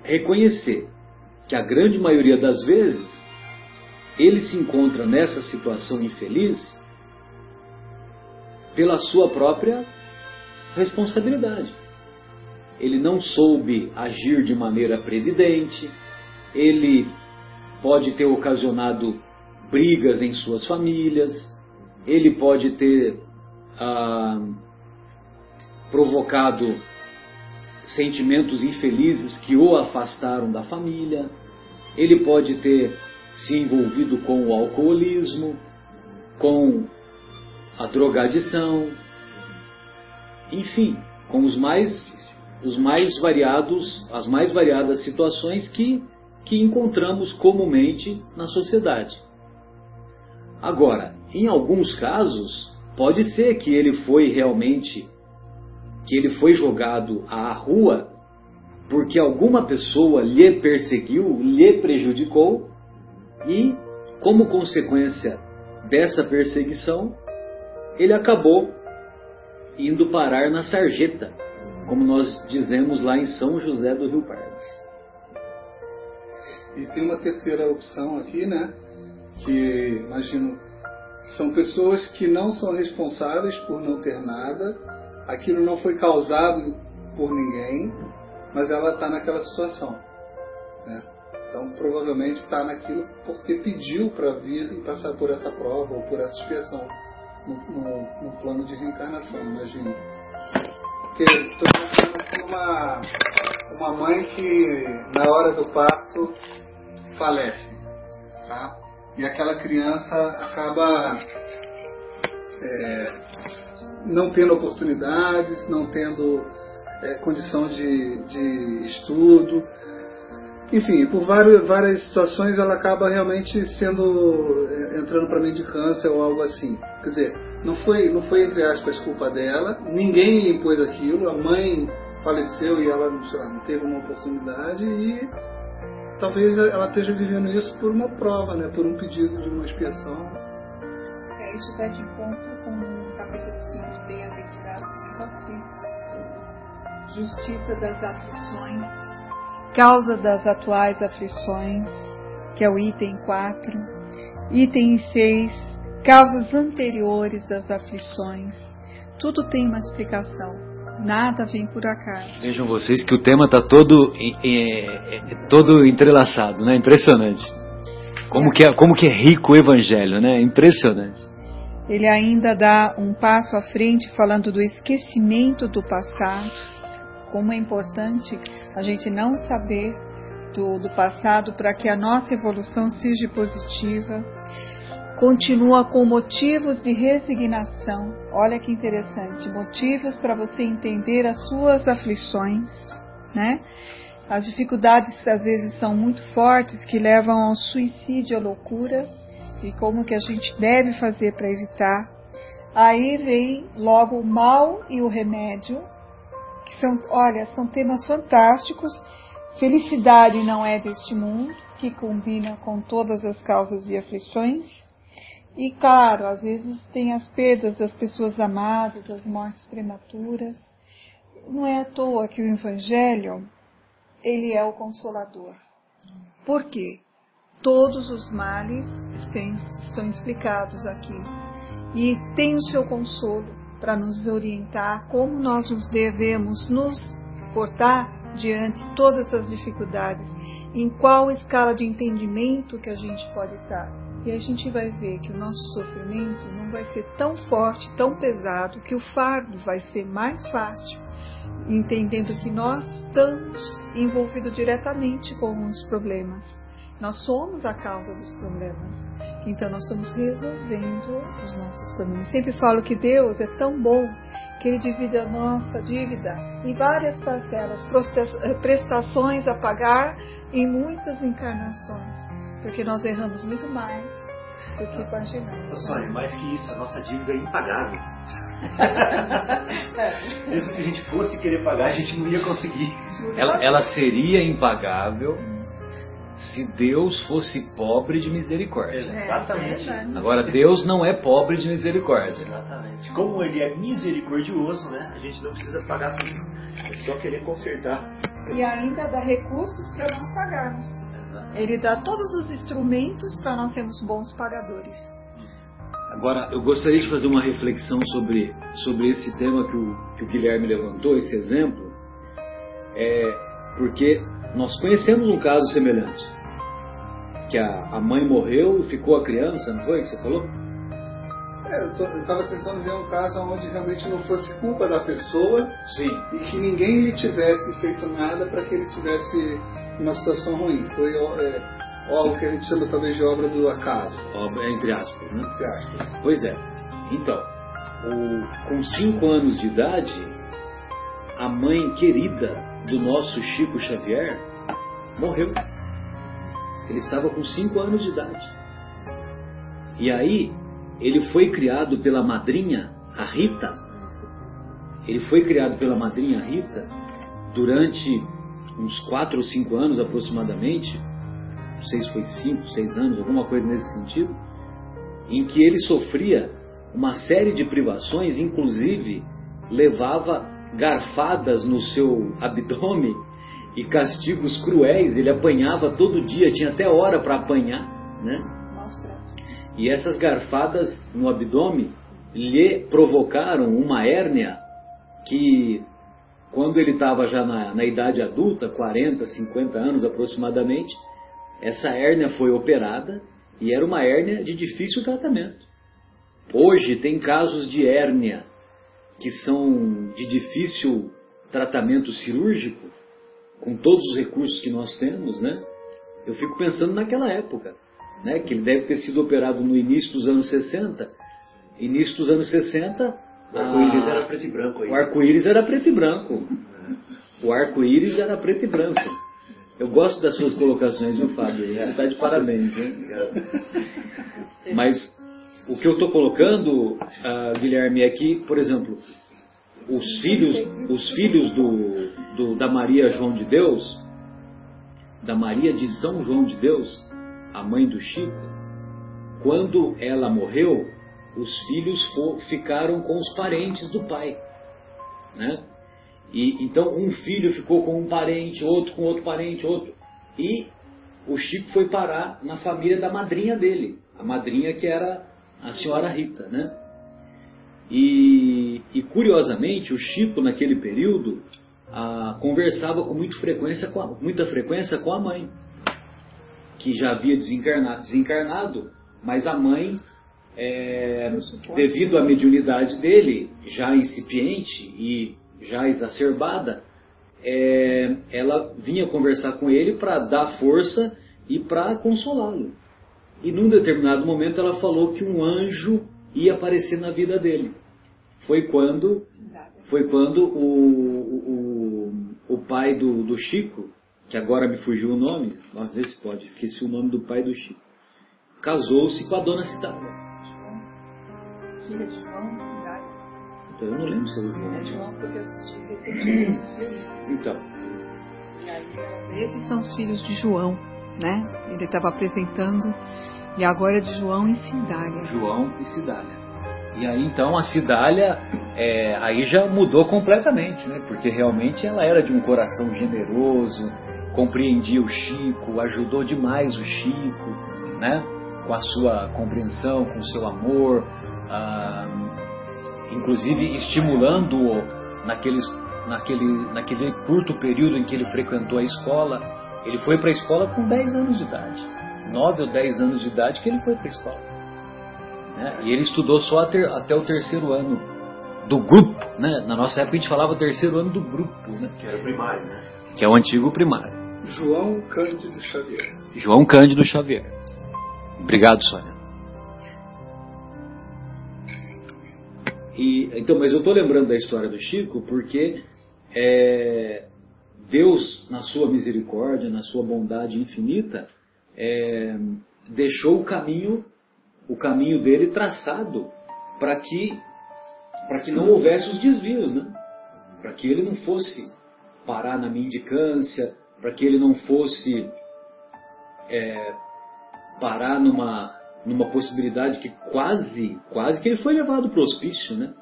reconhecer que a grande maioria das vezes ele se encontra nessa situação infeliz pela sua própria responsabilidade. Ele não soube agir de maneira previdente, ele pode ter ocasionado brigas em suas famílias, ele pode ter ah, provocado sentimentos infelizes que o afastaram da família, ele pode ter se envolvido com o alcoolismo, com a drogadição, enfim, com os mais os mais variados, as mais variadas situações que que encontramos comumente na sociedade. Agora, em alguns casos, pode ser que ele foi realmente que ele foi jogado à rua porque alguma pessoa lhe perseguiu, lhe prejudicou e, como consequência dessa perseguição, ele acabou indo parar na sarjeta, como nós dizemos lá em São José do Rio Pardo. E tem uma terceira opção aqui, né? Que imagino são pessoas que não são responsáveis por não ter nada, aquilo não foi causado por ninguém, mas ela está naquela situação. Né? Então, provavelmente está naquilo porque pediu para vir e passar por essa prova ou por essa expiação no, no, no plano de reencarnação, imagino. Porque estou pensando uma, uma mãe que, na hora do parto, falece. Tá? E aquela criança acaba é, não tendo oportunidades, não tendo é, condição de, de estudo. Enfim, por várias, várias situações ela acaba realmente sendo é, entrando para mendicância ou algo assim. Quer dizer, não foi, não foi entre aspas culpa dela, ninguém impôs aquilo, a mãe faleceu e ela lá, não teve uma oportunidade e talvez ela esteja vivendo isso por uma prova, né, por um pedido de uma expiação. É, isso vai de encontro com o capítulo 5 de Bem-aventurados os aflitos justiça das aflições, causa das atuais aflições, que é o item 4, item 6, causas anteriores das aflições. Tudo tem uma explicação. Nada vem por acaso. Vejam vocês que o tema está todo, é, é, todo entrelaçado, né? Impressionante. Como que, é, como que é rico o Evangelho, né? Impressionante. Ele ainda dá um passo à frente falando do esquecimento do passado, como é importante a gente não saber do, do passado para que a nossa evolução seja positiva. Continua com motivos de resignação. Olha que interessante, motivos para você entender as suas aflições, né? As dificuldades às vezes são muito fortes que levam ao suicídio, à loucura, e como que a gente deve fazer para evitar. Aí vem logo o mal e o remédio, que são, olha, são temas fantásticos. Felicidade não é deste mundo, que combina com todas as causas e aflições. E claro, às vezes tem as perdas das pessoas amadas, as mortes prematuras. Não é à toa que o Evangelho, ele é o consolador. Por quê? Todos os males estão explicados aqui. E tem o seu consolo para nos orientar como nós nos devemos nos portar diante de todas as dificuldades, em qual escala de entendimento que a gente pode estar. E a gente vai ver que o nosso sofrimento não vai ser tão forte, tão pesado, que o fardo vai ser mais fácil, entendendo que nós estamos envolvidos diretamente com os problemas. Nós somos a causa dos problemas. Então nós estamos resolvendo os nossos problemas. Sempre falo que Deus é tão bom que Ele divide a nossa dívida em várias parcelas, eh, prestações a pagar em muitas encarnações. Porque nós erramos muito mais do que imaginamos. Olha, mais que isso, a nossa dívida é impagável. Mesmo que a gente fosse querer pagar, a gente não ia conseguir. Ela, ela seria impagável se Deus fosse pobre de misericórdia. Exatamente. É, Agora, Deus não é pobre de misericórdia. Exatamente. Como Ele é misericordioso, né? A gente não precisa pagar tudo. É só querer consertar. E ainda dá recursos para nós pagarmos. Ele dá todos os instrumentos para nós sermos bons pagadores. Agora, eu gostaria de fazer uma reflexão sobre, sobre esse tema que o, que o Guilherme levantou, esse exemplo, é, porque nós conhecemos um caso semelhante, que a, a mãe morreu e ficou a criança, não foi que você falou? É, eu estava tentando ver um caso onde realmente não fosse culpa da pessoa Sim. e que ninguém lhe tivesse feito nada para que ele tivesse uma situação ruim. Foi é, algo que a gente chama talvez de obra do acaso. Obra, entre aspas, né? Entre aspas. Pois é. Então, o- com cinco anos de idade, a mãe querida do nosso Chico Xavier morreu. Ele estava com cinco anos de idade. E aí, ele foi criado pela madrinha, a Rita. Ele foi criado pela madrinha Rita durante uns quatro ou cinco anos aproximadamente. Não sei se foi cinco, seis anos, alguma coisa nesse sentido. Em que ele sofria uma série de privações, inclusive levava garfadas no seu abdômen e castigos cruéis. Ele apanhava todo dia, tinha até hora para apanhar, né? E essas garfadas no abdômen lhe provocaram uma hérnia que, quando ele estava já na, na idade adulta, 40, 50 anos aproximadamente, essa hérnia foi operada e era uma hérnia de difícil tratamento. Hoje tem casos de hérnia que são de difícil tratamento cirúrgico, com todos os recursos que nós temos, né? Eu fico pensando naquela época, né? Que ele deve ter sido operado no início dos anos 60. Início dos anos 60, O arco-íris era preto e branco aí. o arco-íris era preto e branco. O arco-íris era preto e branco. Eu gosto das suas colocações, viu, Fábio? Você está de parabéns, hein? Mas o que eu estou colocando, ah, Guilherme, é que, por exemplo, os filhos, os filhos do, do- da Maria João de Deus, da Maria de São João de Deus, a mãe do Chico, quando ela morreu, os filhos fo- ficaram com os parentes do pai, né? E então um filho ficou com um parente, outro com outro parente, outro. E o Chico foi parar na família da madrinha dele, a madrinha que era a senhora Rita, né? E, e, curiosamente o Chico naquele período ah, conversava com muita frequência com a, muita frequência com a mãe, que já havia desencarnado, desencarnado mas a mãe é, devido à mediunidade dele, já incipiente e já exacerbada, é, ela vinha conversar com ele para dar força e para consolá-lo. E num determinado momento ela falou que um anjo ia aparecer na vida dele. Foi quando, foi quando o, o, o pai do, do Chico, que agora me fugiu o nome, vamos ver se pode, esqueci o nome do pai do Chico, casou-se com a dona Cidália. Filha de João, cidade. Então eu não lembro se eles É. João, porque eu assisti recentemente. Então, esses são os filhos de João, né? Ele estava apresentando. E agora é de João e Cidália. João e Cidália. E aí então a Cidália é, aí já mudou completamente, né? Porque realmente ela era de um coração generoso, compreendia o Chico, ajudou demais o Chico, né? Com a sua compreensão, com o seu amor, ah, inclusive estimulando-o naqueles, naquele, naquele curto período em que ele frequentou a escola. Ele foi para a escola com 10 anos de idade. 9 ou 10 anos de idade que ele foi para a escola. Né? E ele estudou só até, até o terceiro ano do grupo. Né? Na nossa época a gente falava terceiro ano do grupo, né? Que era primário, né? que é o antigo primário. João Cândido Xavier. João Cândido Xavier. Obrigado, Sônia. E, então, mas eu estou lembrando da história do Chico porque é, Deus, na sua misericórdia, na sua bondade infinita, é, deixou o caminho, o caminho dele traçado para que, para que não houvesse os desvios, né? Para que ele não fosse parar na mendicância, para que ele não fosse é, parar numa, numa possibilidade que quase, quase que ele foi levado para o hospício, né?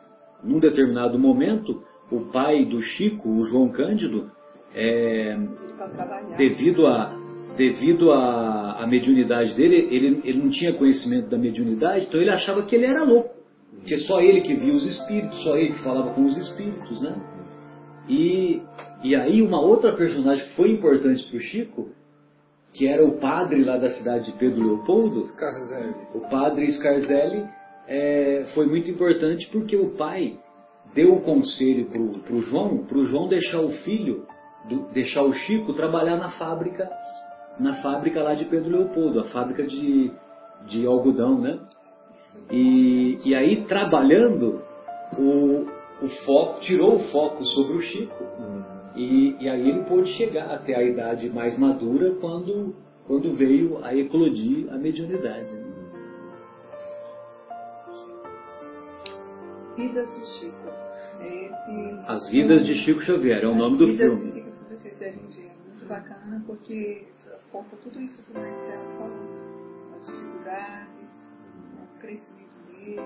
Num determinado momento, o pai do Chico, o João Cândido, é, devido a devido à à mediunidade dele, ele, ele não tinha conhecimento da mediunidade, então ele achava que ele era louco, porque só ele que via os espíritos, só ele que falava com os espíritos, né? E, e aí uma outra personagem que foi importante para o Chico que era o padre lá da cidade de Pedro Leopoldo, Scarzelli. o padre Scarzelli, é, foi muito importante porque o pai deu o conselho para o João, para o João deixar o filho, do- deixar o Chico trabalhar na fábrica, na fábrica lá de Pedro Leopoldo, a fábrica de, de algodão, né? E, e aí trabalhando, o, o foco tirou o foco sobre o Chico e, e aí ele pôde chegar até a idade mais madura quando, quando veio a eclodir a mediunidade. né? Vidas de Chico. É esse As Vidas de Chico Xavier, é o nome do As filme. Ver. É muito bacana porque conta tudo isso que o Marcelo falou. As dificuldades, o crescimento dele.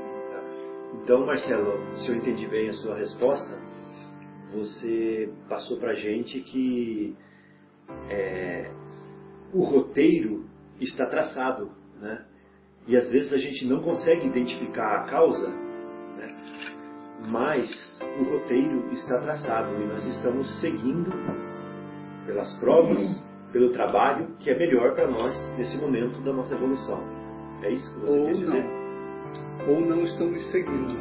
Então, Marcelo, se eu entendi bem a sua resposta, você passou para gente que é, o roteiro está traçado, né? E às vezes a gente não consegue identificar a causa, né? Mas o roteiro está traçado e nós estamos seguindo pelas provas, pelo trabalho que é melhor para nós nesse momento da nossa evolução. É isso que você Ou quer dizer? não. Ou não estamos seguindo.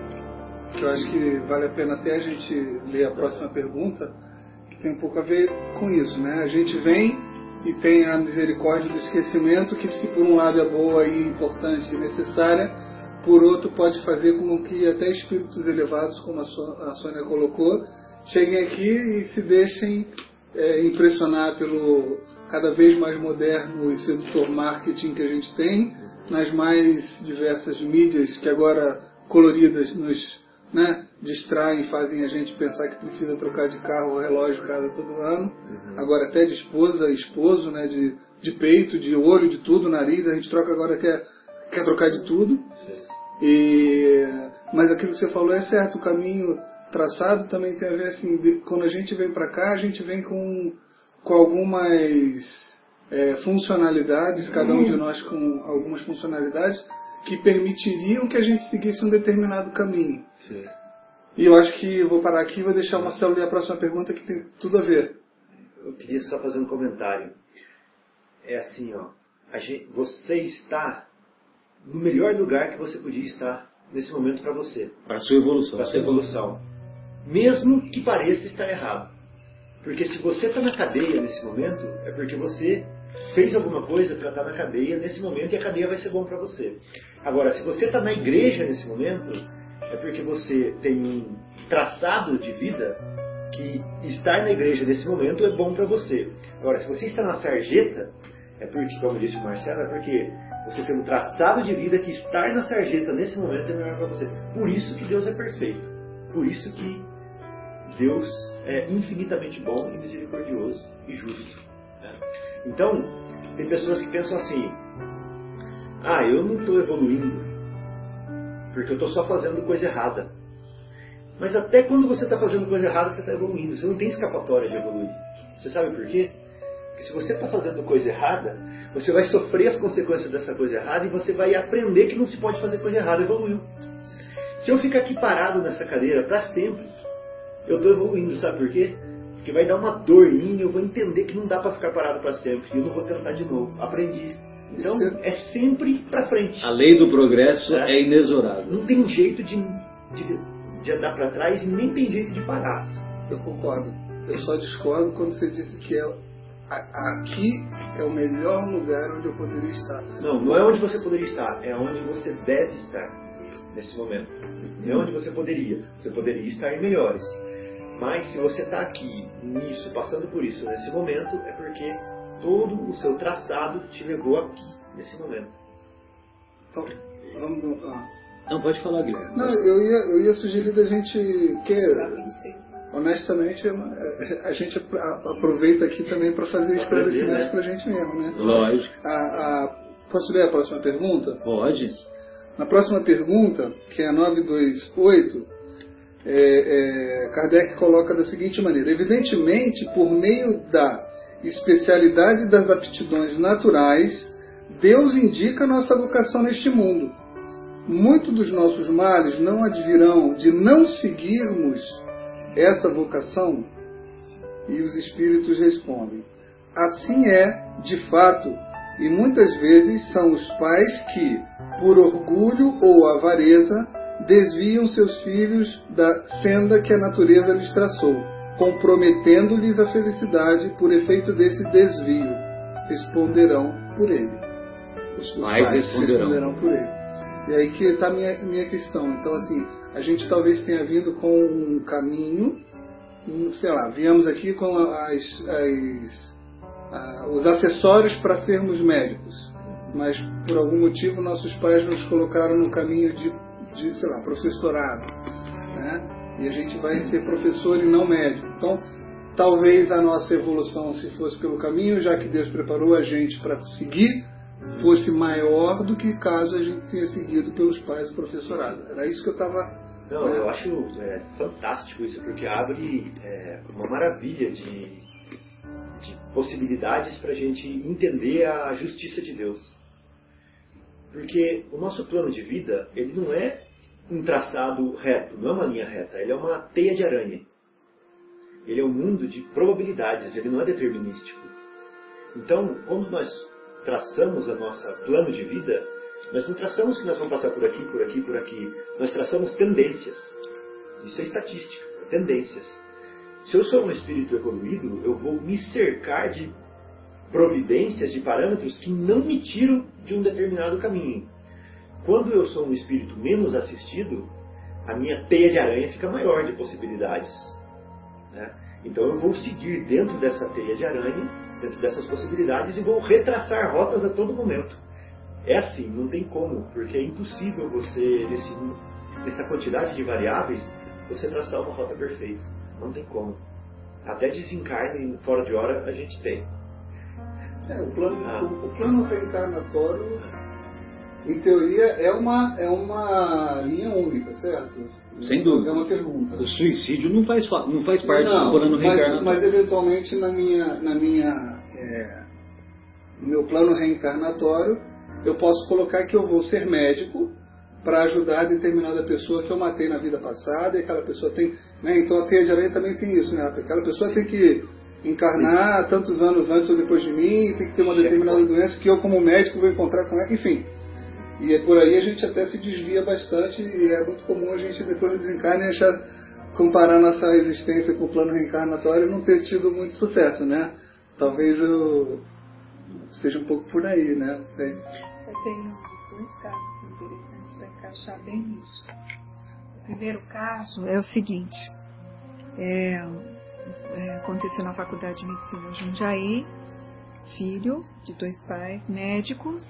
Eu acho que vale a pena até a gente ler a próxima pergunta, que tem um pouco a ver com isso, né? A gente vem e tem a misericórdia do esquecimento, que se por um lado é boa e importante e necessária, por outro pode fazer com que até espíritos elevados, como a Sônia colocou, cheguem aqui e se deixem é, impressionar pelo cada vez mais moderno e sedutor marketing que a gente tem, nas mais diversas mídias que agora coloridas nos né, distraem, fazem a gente pensar que precisa trocar de carro ou relógio cada todo ano. Agora até de esposa, esposo, né, de, de peito, de olho, de tudo, nariz, a gente troca agora quer, quer trocar de tudo. E, mas aquilo que você falou é certo, o caminho traçado também tem a ver assim, de- quando a gente vem para cá, a gente vem com, com algumas é, funcionalidades, cada um de nós com algumas funcionalidades que permitiriam que a gente seguisse um determinado caminho. Sim. E eu acho que vou parar aqui e vou deixar o Marcelo ler a próxima pergunta que tem tudo a ver. Eu queria só fazer um comentário. É assim, ó. a gente- você está no melhor lugar que você podia estar nesse momento para você, Para sua evolução. para sua evolução. Mesmo que pareça estar errado. Porque se você está na cadeia nesse momento, é porque você fez alguma coisa para estar na cadeia nesse momento e a cadeia vai ser bom para você. Agora, se você está na igreja nesse momento, é porque você tem um traçado de vida que estar na igreja nesse momento é bom para você. Agora, se você está na sarjeta, é porque, como disse o Marcelo, é porque você tem um traçado de vida que estar na sarjeta nesse momento é melhor para você. Por isso que Deus é perfeito. Por isso que Deus é infinitamente bom e misericordioso e justo. né? Então, tem pessoas que pensam assim: ah, eu não estou evoluindo porque eu estou só fazendo coisa errada. Mas até quando você está fazendo coisa errada, você está evoluindo. Você não tem escapatória de evoluir. Você sabe por quê? Porque se você está fazendo coisa errada, você vai sofrer as consequências dessa coisa errada e você vai aprender que não se pode fazer coisa errada. Evoluiu. Se eu ficar aqui parado nessa cadeira para sempre, eu estou evoluindo. Sabe por quê? Porque vai dar uma dor em mim e eu vou entender que não dá para ficar parado para sempre. E eu não vou tentar de novo. Aprendi. Então, Isso é sempre para frente. A lei do progresso É. é inexorável. Não tem jeito de, de, de andar para trás e nem tem jeito de parar. Eu concordo. Eu só discordo quando você disse que é, a- aqui é o melhor lugar onde eu poderia estar. Não, não é onde você poderia estar, é onde você deve estar nesse momento. Não é onde você poderia. Você poderia estar em melhores. Mas se você está aqui, nisso, passando por isso nesse momento, é porque todo o seu traçado te levou aqui, nesse momento. Então, vamos. ah. Não, pode falar, Guilherme. Não, eu ia, eu ia sugerir da gente. Porque, 26. honestamente, a gente aproveita aqui também para fazer esclarecimentos né? para a gente mesmo, né? Lógico. A, a- posso ler a próxima pergunta? Pode. Na próxima pergunta, que é a 928, é, é, Kardec coloca da seguinte maneira: Evidentemente, por meio da especialidade das aptidões naturais, Deus indica nossa vocação neste mundo. Muito dos nossos males não advirão de não seguirmos essa vocação? E os espíritos respondem: assim é, de fato, e muitas vezes são os pais que, por orgulho ou avareza, desviam seus filhos da senda que a natureza lhes traçou, comprometendo-lhes a felicidade por efeito desse desvio. Responderão por ele. Os, os pais, pais responderão. responderão. por ele. E aí que está a minha, minha questão. Então, assim, a gente talvez tenha vindo com um caminho, sei lá, viemos aqui com as, as os acessórios para sermos médicos, mas por algum motivo nossos pais nos colocaram no caminho de, de sei lá, professorado, né? E a gente vai ser professor e não médico. Então, talvez a nossa evolução, se fosse pelo caminho, já que Deus preparou a gente para seguir, fosse maior do que caso a gente tenha seguido pelos pais o professorado. Era isso que eu estava. Não, né? eu acho é, fantástico isso, porque abre é, uma maravilha de de possibilidades para a gente entender a justiça de Deus. Porque o nosso plano de vida, ele não é um traçado reto, não é uma linha reta, ele é uma teia de aranha. Ele é um mundo de probabilidades, ele não é determinístico. Então, quando nós traçamos a nossa plano de vida, nós não traçamos que nós vamos passar por aqui, por aqui, por aqui. Nós traçamos tendências. Isso é estatística, tendências. Se eu sou um espírito evoluído, eu vou me cercar de providências, de parâmetros que não me tiram de um determinado caminho. Quando eu sou um espírito menos assistido, a minha teia de aranha fica maior de possibilidades. Né? Então eu vou seguir dentro dessa teia de aranha, dentro dessas possibilidades, e vou retraçar rotas a todo momento. É assim, não tem como, porque é impossível você, nesse, nessa quantidade de variáveis, você traçar uma rota perfeita. Não tem como. Até desencarne fora de hora a gente tem. É, o, plano, ah. o, o, plano reencarnatório, em teoria, é uma, é uma linha única, certo? Sem dúvida. É uma pergunta. O suicídio não faz, não faz parte não, do plano reencarnatório. Mas, mas eventualmente na minha, na minha, é, no meu plano reencarnatório, eu posso colocar que eu vou ser médico para ajudar determinada pessoa que eu matei na vida passada e aquela pessoa tem. Né, então a teia de aranha também tem isso, né? Aquela pessoa tem que encarnar tantos anos antes ou depois de mim, tem que ter uma determinada doença que eu, como médico, vou encontrar com ela, enfim. E é por aí a gente até se desvia bastante e é muito comum a gente, depois do desencarne, achar, comparar nossa existência com o plano reencarnatório e não ter tido muito sucesso, né? Talvez eu seja um pouco por aí, né? Não sei. Eu tenho dois casos encaixar bem nisso. O primeiro caso é o seguinte: é, aconteceu na Faculdade de Medicina Jundiaí, filho de dois pais médicos,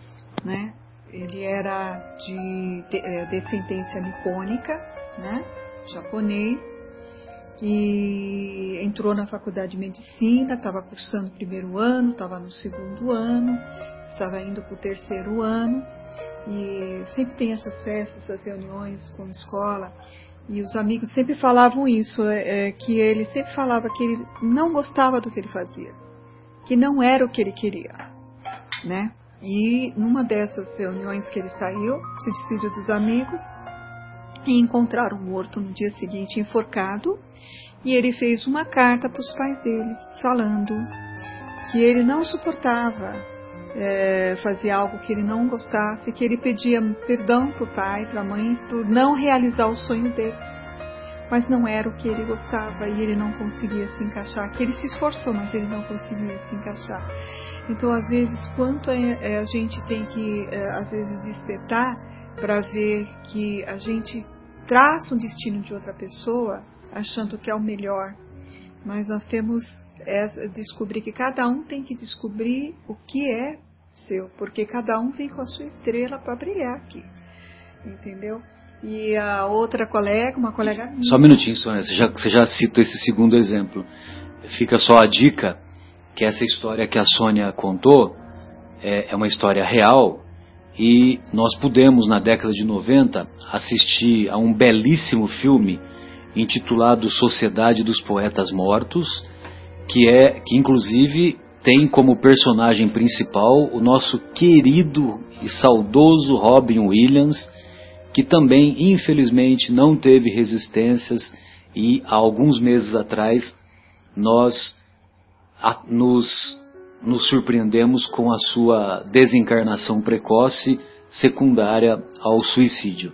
né? Ele era de, de é, descendência nipônica, né? Japonês, e entrou na faculdade de medicina, estava cursando o primeiro ano, estava no segundo ano, estava indo para o terceiro ano, e sempre tem essas festas, essas reuniões com a escola. E os amigos sempre falavam isso, é, é, que ele sempre falava que ele não gostava do que ele fazia, que não era o que ele queria, né? E numa dessas reuniões que ele saiu, se despediu dos amigos e encontraram morto no dia seguinte, enforcado. E ele fez uma carta para os pais dele, falando que ele não suportava é, fazia algo que ele não gostasse, que ele pedia perdão para o pai, para a mãe, por não realizar o sonho deles. Mas não era o que ele gostava e ele não conseguia se encaixar. Que ele se esforçou, mas ele não conseguia se encaixar. Então, às vezes, quanto é, é, a gente tem que, é, às vezes, despertar para ver que a gente traça um destino de outra pessoa achando que é o melhor. Mas nós temos é descobrir que cada um tem que descobrir o que é seu, porque cada um vem com a sua estrela para brilhar aqui. Entendeu? E a outra colega, uma colega minha. Só um minutinho, Sônia, você já, você já citou esse segundo exemplo. Fica só a dica que essa história que a Sônia contou é, é uma história real e nós pudemos, na década de 90, assistir a um belíssimo filme intitulado Sociedade dos Poetas Mortos, que é que inclusive tem como personagem principal o nosso querido e saudoso Robin Williams, que também infelizmente não teve resistências e há alguns meses atrás nós a, nos nos surpreendemos com a sua desencarnação precoce secundária ao suicídio.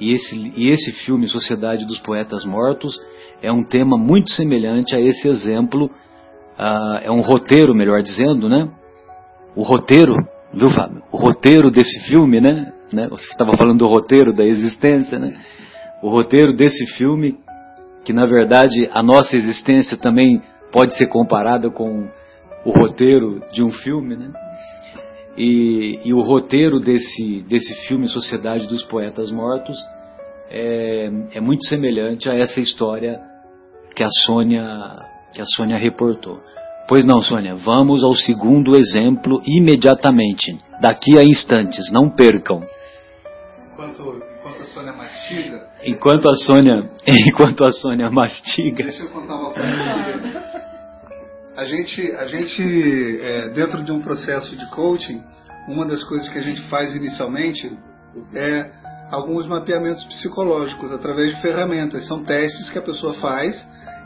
E esse, e esse filme, Sociedade dos Poetas Mortos, é um tema muito semelhante a esse exemplo, uh, é um roteiro, melhor dizendo, né? O roteiro, viu, Fábio? O roteiro desse filme, né? né? Você estava falando do roteiro da existência, né? O roteiro desse filme, que na verdade a nossa existência também pode ser comparada com o roteiro de um filme, né? E, e, o roteiro desse, desse filme Sociedade dos Poetas Mortos é, é, muito semelhante a essa história que a Sônia que a Sônia reportou. Pois não, Sônia, vamos ao segundo exemplo imediatamente, daqui a instantes, não percam. Enquanto, enquanto a Sônia mastiga. Enquanto a Sônia, enquanto a Sônia mastiga. Deixa eu contar uma coisa. A gente, a gente é, dentro de um processo de coaching, uma das coisas que a gente faz inicialmente é alguns mapeamentos psicológicos através de ferramentas. São testes que a pessoa faz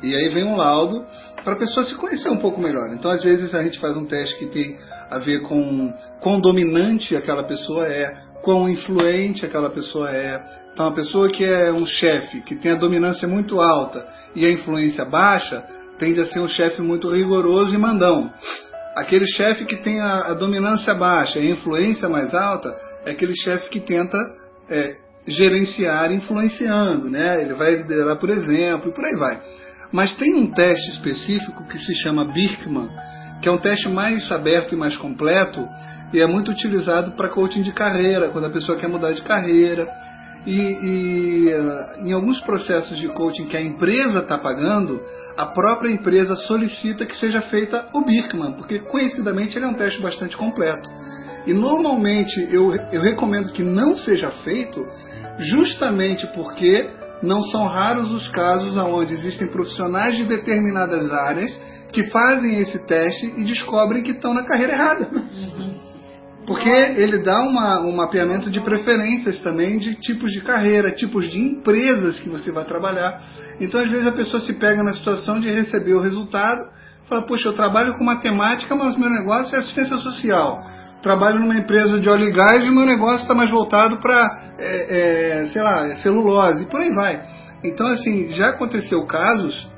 e aí vem um laudo para a pessoa se conhecer um pouco melhor. Então, às vezes, a gente faz um teste que tem a ver com quão dominante aquela pessoa é, quão influente aquela pessoa é. Então, a pessoa que é um chefe, que tem a dominância muito alta e a influência baixa, tende a ser um chefe muito rigoroso e mandão. Aquele chefe que tem a, a dominância baixa e a influência mais alta é aquele chefe que tenta é, gerenciar influenciando, né? Ele vai liderar por exemplo e por aí vai. Mas tem um teste específico que se chama Birkman, que é um teste mais aberto e mais completo e é muito utilizado para coaching de carreira, quando a pessoa quer mudar de carreira. E, e uh, em alguns processos de coaching que a empresa está pagando, a própria empresa solicita que seja feita o Birkman, porque conhecidamente ele é um teste bastante completo. E normalmente eu, eu recomendo que não seja feito, justamente porque não são raros os casos onde existem profissionais de determinadas áreas que fazem esse teste e descobrem que estão na carreira errada. Porque ele dá uma, um mapeamento de preferências também de tipos de carreira, tipos de empresas que você vai trabalhar. Então, às vezes, a pessoa se pega na situação de receber o resultado, fala, poxa, eu trabalho com matemática, mas meu negócio é assistência social trabalho numa empresa de óleo e gás e o meu negócio está mais voltado para, é, é, sei lá, celulose, e por aí vai. Então, assim, já aconteceu casos,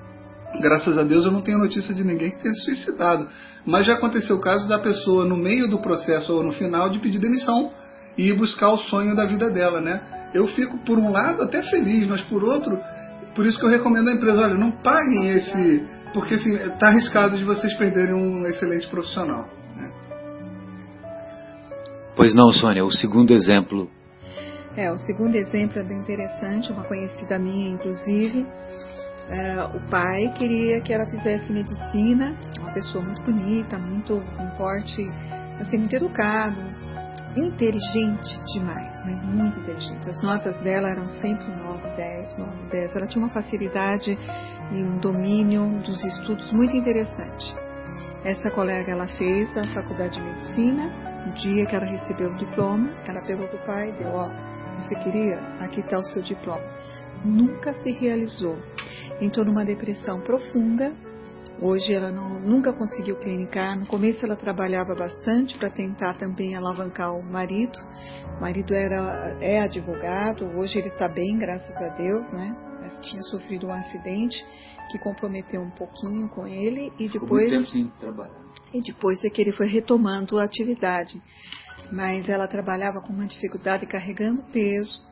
graças a Deus eu não tenho notícia de ninguém que tenha se suicidado, mas já aconteceu o caso da pessoa, no meio do processo ou no final, de pedir demissão e ir buscar o sonho da vida dela, né? Eu fico, por um lado, até feliz, mas por outro, por isso que eu recomendo à empresa, olha, não paguem esse, porque assim, está arriscado de vocês perderem um excelente profissional. Pois não, Sônia, o segundo exemplo. É, o segundo exemplo é bem interessante, uma conhecida minha, inclusive. É, o pai queria que ela fizesse medicina, uma pessoa muito bonita, muito um porte, assim, muito educado, inteligente demais, mas muito inteligente. As notas dela eram sempre 9, 10, 9, 10. Ela tinha uma facilidade e um domínio dos estudos muito interessante. Essa colega ela fez a faculdade de medicina no dia que ela recebeu o diploma, ela pegou do pai e deu: Ó, você queria? Aqui está o seu diploma. Nunca se realizou. Entrou numa depressão profunda. Hoje ela não, nunca conseguiu clinicar. No começo ela trabalhava bastante para tentar também alavancar o marido. O marido era, é advogado, hoje ele está bem, graças a Deus, né? Mas tinha sofrido um acidente que comprometeu um pouquinho com ele e depois. Muito tempo sem trabalhar. E depois é que ele foi retomando a atividade. Mas ela trabalhava com uma dificuldade carregando peso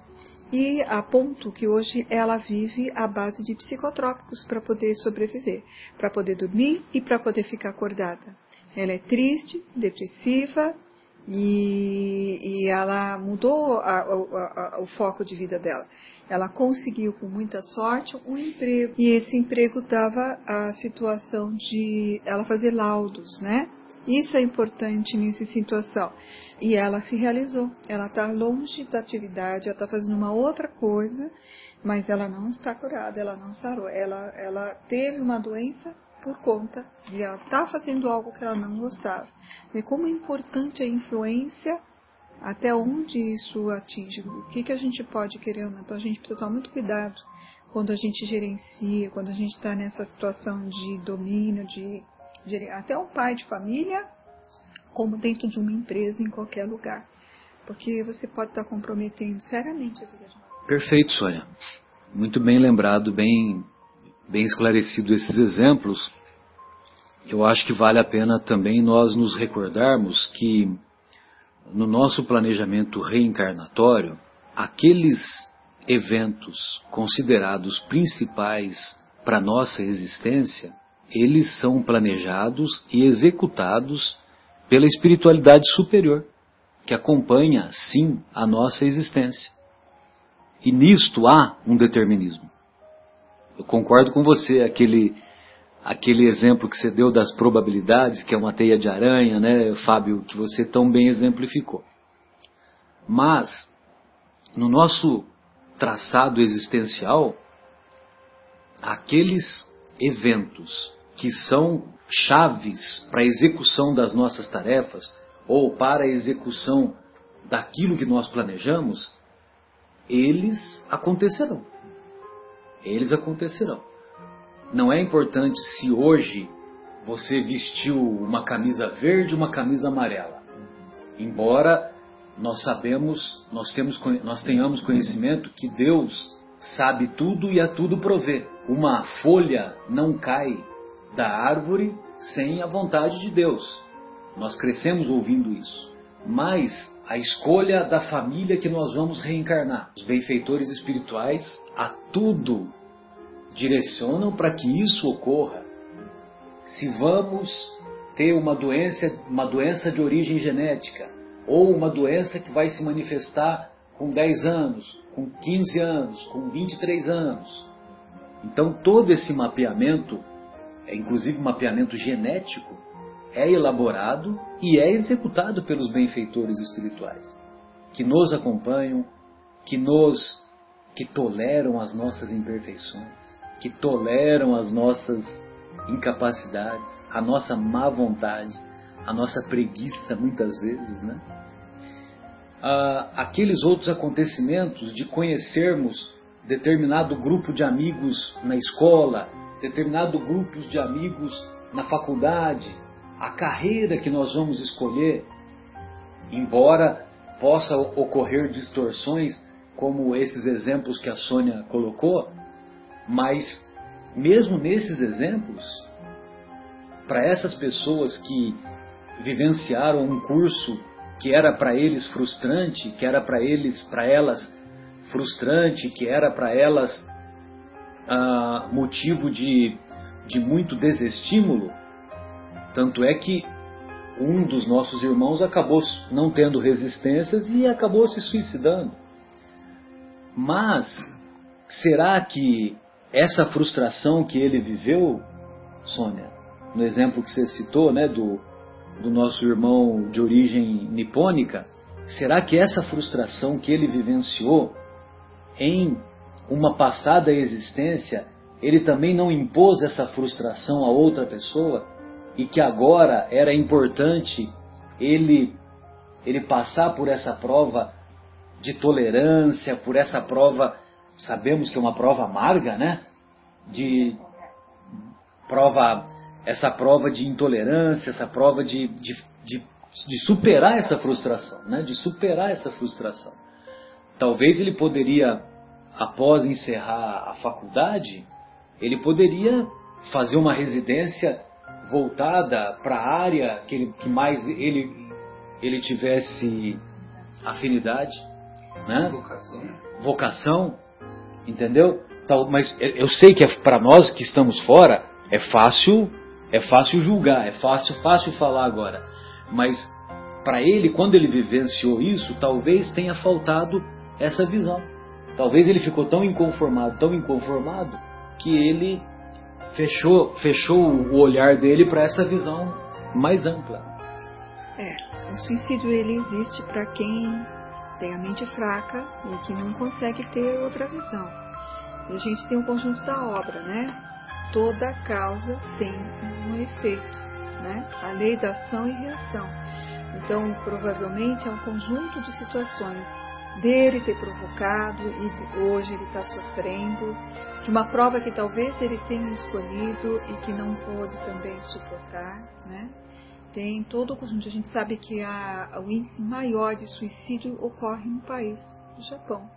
e a ponto que hoje ela vive à base de psicotrópicos para poder sobreviver, para poder dormir e para poder ficar acordada. Ela é triste, depressiva e, e ela mudou a, a, a, o foco de vida dela. Ela conseguiu, com muita sorte, um emprego. E esse emprego dava a situação de ela fazer laudos, né? Isso é importante nessa situação. E ela se realizou. Ela está longe da atividade, ela está fazendo uma outra coisa, mas ela não está curada, ela não sarou. Ela, ela teve uma doença por conta de ela estar tá fazendo algo que ela não gostava. E como é importante a influência até onde isso atinge, o que, que a gente pode querer ou não. Então a gente precisa tomar muito cuidado quando a gente gerencia, quando a gente está nessa situação de domínio, de até um pai de família, como dentro de uma empresa em qualquer lugar. Porque você pode estar comprometendo seriamente a vida de uma Perfeito, Sônia. Muito bem lembrado, bem, bem esclarecido esses exemplos. Eu acho que vale a pena também nós nos recordarmos que no nosso planejamento reencarnatório, aqueles eventos considerados principais para nossa existência, eles são planejados e executados pela espiritualidade superior, que acompanha, sim, a nossa existência. E nisto há um determinismo. Eu concordo com você, aquele, aquele exemplo que você deu das probabilidades, que é uma teia de aranha, né, Fábio, que você tão bem exemplificou. Mas, no nosso traçado existencial, aqueles eventos que são chaves para a execução das nossas tarefas ou para a execução daquilo que nós planejamos, eles acontecerão. Eles acontecerão. Não é importante se hoje você vestiu uma camisa verde ou uma camisa amarela. Embora nós sabemos, nós, temos, nós tenhamos conhecimento que Deus sabe tudo e a tudo provê. Uma folha não cai da árvore sem a vontade de Deus. Nós crescemos ouvindo isso. Mas a escolha da família que nós vamos reencarnar, os benfeitores espirituais, a tudo direcionam para que isso ocorra. Se vamos ter uma doença, uma doença de origem genética, ou uma doença que vai se manifestar com 10 anos, com 15 anos, com 23 anos. Então todo esse mapeamento, inclusive mapeamento genético, é elaborado e é executado pelos benfeitores espirituais, que nos acompanham, que nos que toleram as nossas imperfeições, que toleram as nossas incapacidades, a nossa má vontade, a nossa preguiça muitas vezes, né? Ah, aqueles outros acontecimentos de conhecermos determinado grupo de amigos na escola, determinado grupo de amigos na faculdade, a carreira que nós vamos escolher, embora possa ocorrer distorções, como esses exemplos que a Sônia colocou, mas mesmo nesses exemplos, para essas pessoas que vivenciaram um curso que era para eles frustrante, que era para eles, para elas frustrante, que era para elas ah, motivo de, de muito desestímulo, tanto é que um dos nossos irmãos acabou não tendo resistências e acabou se suicidando. Mas será que essa frustração que ele viveu, Sônia, no exemplo que você citou, né, do, do nosso irmão de origem nipônica, será que essa frustração que ele vivenciou em uma passada existência, ele também não impôs essa frustração a outra pessoa e que agora era importante ele ele passar por essa prova de tolerância, por essa prova, sabemos que é uma prova amarga, né? De prova essa prova de intolerância, essa prova de, de, de, de superar essa frustração, né? de superar essa frustração. Talvez ele poderia, após encerrar a faculdade, ele poderia fazer uma residência voltada para a área que, ele, que mais ele, ele tivesse afinidade, né? Vocação. Vocação, entendeu? Tal, mas eu sei que é, para nós que estamos fora é fácil é fácil julgar, é fácil, fácil falar agora. Mas para ele, quando ele vivenciou isso, talvez tenha faltado essa visão. Talvez ele ficou tão inconformado, tão inconformado, que ele fechou, fechou o olhar dele para essa visão mais ampla. É, o suicídio ele existe para quem tem a mente fraca e que não consegue ter outra visão. E a gente tem um conjunto da obra, né? toda causa tem um efeito, né? A lei da ação e reação. Então, provavelmente é um conjunto de situações dele ter provocado e hoje ele está sofrendo, de uma prova que talvez ele tenha escolhido e que não pôde também suportar, né? Tem todo o conjunto. A gente sabe que a, o índice maior de suicídio ocorre no país, no Japão.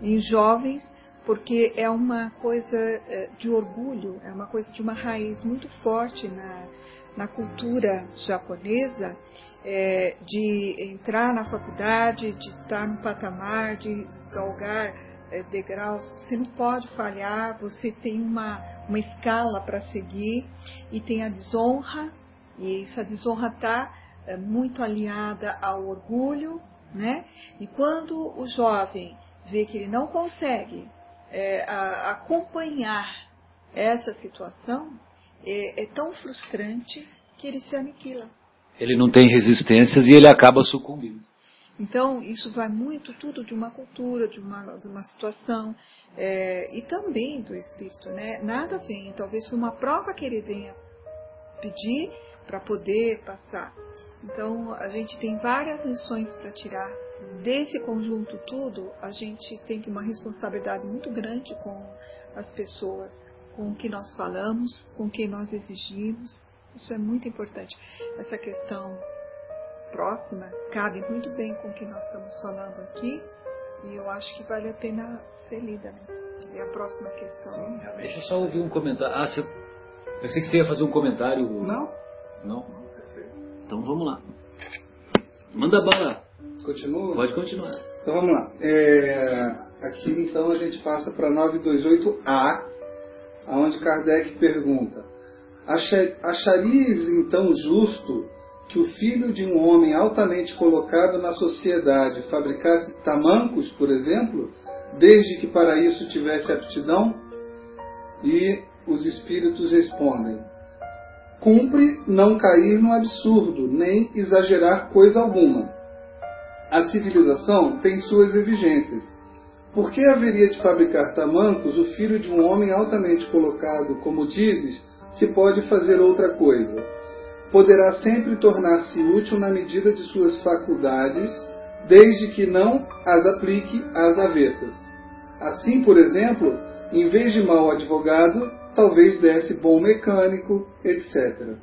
Em jovens, porque é uma coisa eh, de orgulho, é uma coisa de uma raiz muito forte na, na cultura japonesa, é, de entrar na faculdade, de estar no patamar, de galgar é, degraus. Você não pode falhar, você tem uma, uma escala para seguir e tem a desonra, e essa desonra está é, muito aliada ao orgulho, né? E quando o jovem vê que ele não consegue é, a, acompanhar essa situação, é, é tão frustrante que ele se aniquila. Ele não tem resistências e ele acaba sucumbindo. Então, isso vai muito tudo de uma cultura, de uma, de uma situação, é, e também do espírito, né? Nada vem, talvez foi uma prova que ele venha pedir para poder passar. Então, a gente tem várias lições para tirar. Desse conjunto tudo, a gente tem uma responsabilidade muito grande com as pessoas, com o que nós falamos, com o que nós exigimos. Isso é muito importante. Essa questão próxima cabe muito bem com o que nós estamos falando aqui e eu acho que vale a pena ser lida. Né? E a próxima questão. Sim, Deixa eu só ouvir um comentário. Ah, você... eu pensei que você ia fazer um comentário. Não? Não? Então vamos lá. Manda bala. Continua? Pode continuar. Então vamos lá. É, aqui então a gente passa para 928A, onde Kardec pergunta: Acharias então justo que o filho de um homem altamente colocado na sociedade fabricasse tamancos, por exemplo, desde que para isso tivesse aptidão? E os espíritos respondem: Cumpre não cair no absurdo, nem exagerar coisa alguma. A civilização tem suas exigências. Por que haveria de fabricar tamancos o filho de um homem altamente colocado, como dizes, se pode fazer outra coisa? Poderá sempre tornar-se útil na medida de suas faculdades, desde que não as aplique às avessas. Assim, por exemplo, em vez de mau advogado, talvez desse bom mecânico, etc.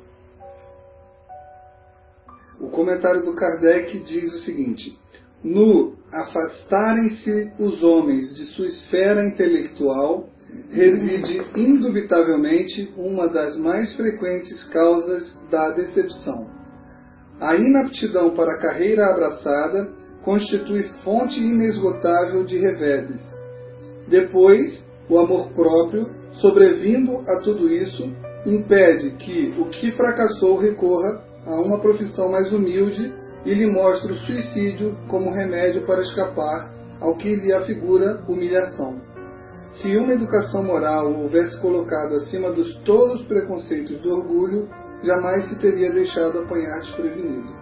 O comentário do Kardec diz o seguinte: No afastarem-se os homens de sua esfera intelectual, reside indubitavelmente uma das mais frequentes causas da decepção. A inaptidão para a carreira abraçada constitui fonte inesgotável de reveses. Depois, o amor próprio, sobrevindo a tudo isso, impede que o que fracassou recorra a uma profissão mais humilde e lhe mostre o suicídio como remédio para escapar ao que lhe afigura humilhação. Se uma educação moral houvesse colocado acima dos tolos preconceitos do orgulho, jamais se teria deixado apanhar desprevenido.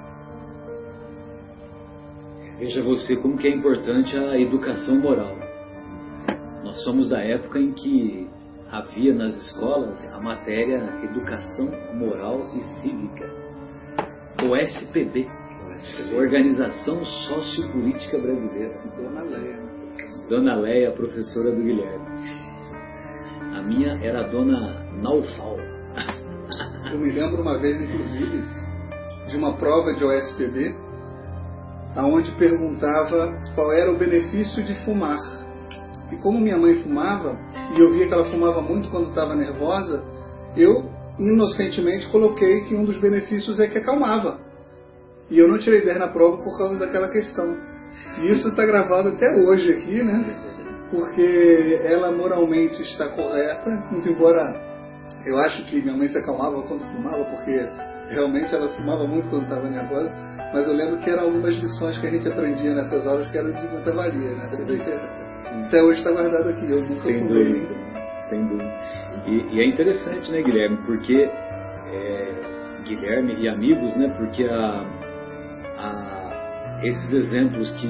Veja você como que é importante a educação moral. Nós somos da época em que havia nas escolas a matéria Educação Moral e Cívica, OSPB, Organização Sociopolítica Brasileira. Dona Leia. Dona Leia, professora do Guilherme. A minha era a Dona Naufal. Eu me lembro uma vez, inclusive, de uma prova de OSPB, aonde perguntava qual era o benefício de fumar. E como minha mãe fumava, e eu via que ela fumava muito quando estava nervosa, eu inocentemente coloquei que um dos benefícios é que acalmava. E eu não tirei 10 na prova por causa daquela questão. E isso está gravado até hoje aqui, né? Porque ela moralmente está correta, muito embora eu acho que minha mãe se acalmava quando fumava, porque realmente ela fumava muito quando estava nervosa. Mas eu lembro que eram algumas lições que a gente aprendia nessas aulas que eram de muita valia, né? Até hoje está guardado aqui. Eu nunca Sem dúvida. Sem dúvida. E, e, é interessante, né, Guilherme? Porque é, Guilherme e amigos, né? Porque a, esses exemplos que,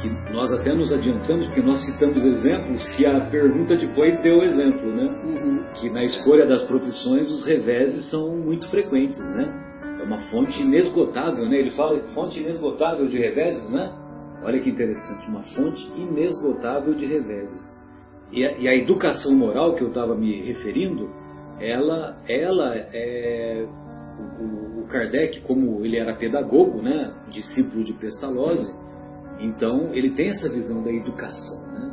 que nós até nos adiantamos, porque nós citamos exemplos que a pergunta depois deu exemplo, né? Uhum. Que na escolha das profissões os reveses são muito frequentes, né? É uma fonte inesgotável, né? Ele fala fonte inesgotável de reveses, né? Olha que interessante, uma fonte inesgotável de reveses. E a, e a educação moral que eu estava me referindo, ela, ela é o, Kardec, como ele era pedagogo, né, discípulo de Pestalozzi, então ele tem essa visão da educação, né,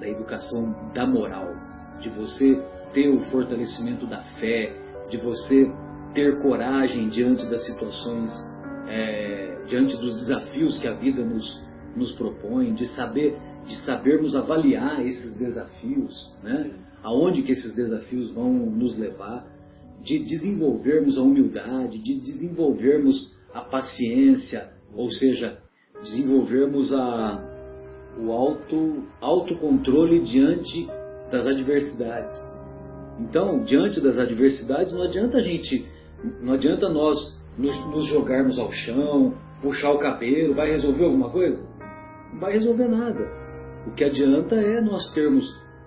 da educação da moral, de você ter o fortalecimento da fé, de você ter coragem diante das situações, é, diante dos desafios que a vida nos, nos propõe, de saber de sabermos avaliar esses desafios, né? aonde que esses desafios vão nos levar, de desenvolvermos a humildade, de desenvolvermos a paciência, ou seja, desenvolvermos a, o auto, autocontrole diante das adversidades. Então, diante das adversidades, não adianta a gente, não adianta nós nos, nos jogarmos ao chão, puxar o cabelo, vai resolver alguma coisa? Não vai resolver nada. O que adianta é nós termos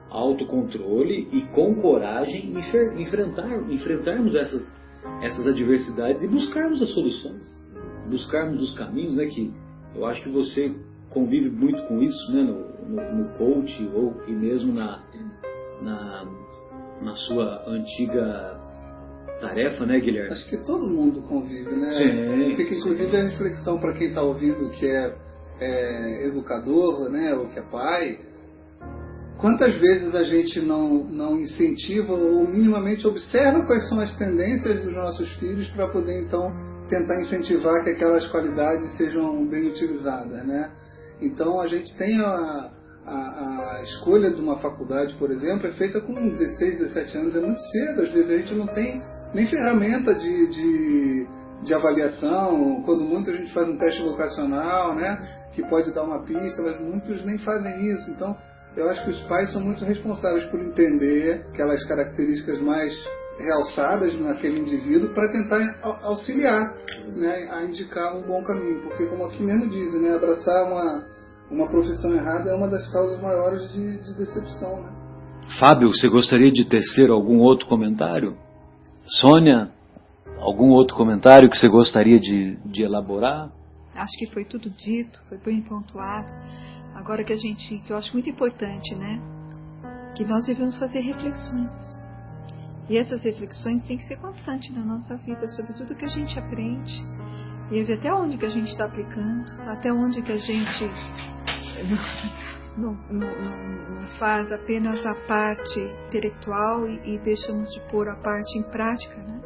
autocontrole e com coragem enfrentar, enfrentarmos essas, essas adversidades e buscarmos as soluções, buscarmos os caminhos, né, que eu acho que você convive muito com isso, né, no, no, no coach ou e mesmo na, na, na sua antiga tarefa, né, Guilherme? Acho que todo mundo convive, né? Sim. Fica inclusive a reflexão para quem está ouvindo que é é, educador, né, ou que é pai, quantas vezes a gente não, não incentiva ou minimamente observa quais são as tendências dos nossos filhos para poder então tentar incentivar que aquelas qualidades sejam bem utilizadas, né? Então a gente tem a, a, a, escolha de uma faculdade, por exemplo, é feita com 16, 17 anos, é muito cedo. Às vezes a gente não tem nem ferramenta de, de, de avaliação. Quando muito a gente faz um teste vocacional, né? que pode dar uma pista, mas muitos nem fazem isso. Então, eu acho que os pais são muito responsáveis por entender aquelas características mais realçadas naquele indivíduo para tentar auxiliar né, a indicar um bom caminho. Porque, como aqui mesmo dizem, né, abraçar uma, uma profissão errada é uma das causas maiores de, de decepção. Né? Fábio, você gostaria de tecer algum outro comentário? Sônia, algum outro comentário que você gostaria de, de elaborar? Acho que foi tudo dito, foi bem pontuado. Agora que a gente, que eu acho muito importante, né? Que nós devemos fazer reflexões. E essas reflexões têm que ser constantes na nossa vida sobre tudo que a gente aprende e ver até onde que a gente está aplicando, até onde que a gente não, não, não, faz apenas a parte intelectual e, e deixamos de pôr a parte em prática, né?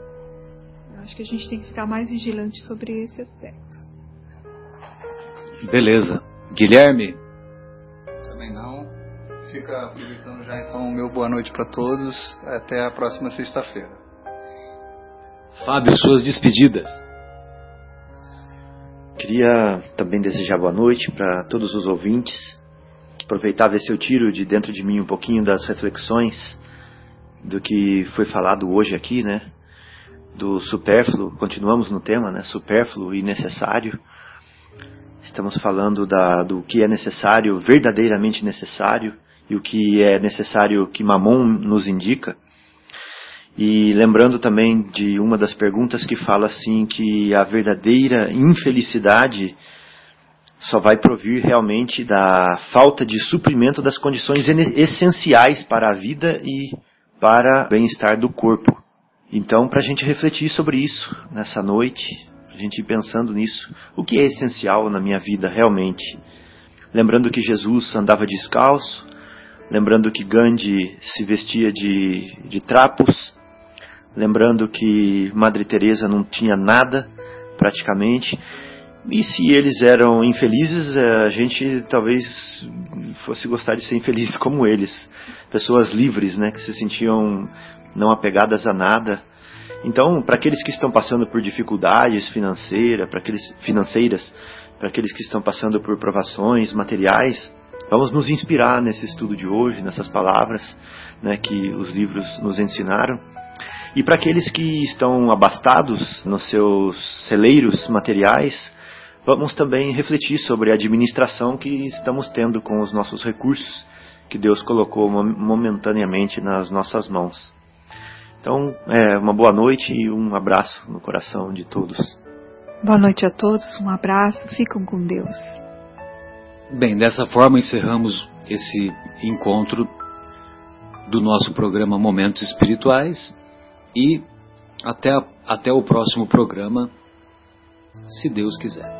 Eu acho que a gente tem que ficar mais vigilante sobre esse aspecto. Beleza. Guilherme? Fica aproveitando já então o meu boa noite para todos. Até a próxima sexta-feira. Fábio, suas despedidas. Queria também desejar boa noite para todos os ouvintes. Aproveitar ver se eu tiro de dentro de mim um pouquinho das reflexões do que foi falado hoje aqui, né? Do supérfluo, continuamos no tema, né? Supérfluo e necessário. Estamos falando da, do que é necessário, verdadeiramente necessário, e o que é necessário que Mamon nos indica. E lembrando também de uma das perguntas que fala assim que a verdadeira infelicidade só vai provir realmente da falta de suprimento das condições essenciais para a vida e para o bem-estar do corpo. Então, para a gente refletir sobre isso nessa noite, a gente ir pensando nisso. O que é essencial na minha vida realmente? Lembrando que Jesus andava descalço, lembrando que Gandhi se vestia de, de trapos, lembrando que Madre Teresa não tinha nada praticamente. E se eles eram infelizes, eh, a gente talvez fosse gostar de ser infeliz como eles. Pessoas livres, né, que se sentiam não apegadas a nada, então, para aqueles que estão passando por dificuldades financeiras, para aqueles financeiras, para aqueles que estão passando por provações materiais, vamos nos inspirar nesse estudo de hoje, nessas palavras né, que os livros nos ensinaram. E para aqueles que estão abastados nos seus celeiros materiais, vamos também refletir sobre a administração que estamos tendo com os nossos recursos que Deus colocou momentaneamente nas nossas mãos. Então, é, uma boa noite e um abraço no coração de todos. Boa noite a todos, um abraço, ficam com Deus. Bem, dessa forma encerramos esse encontro do nosso programa Momentos Espirituais e até, até o próximo programa, se Deus quiser.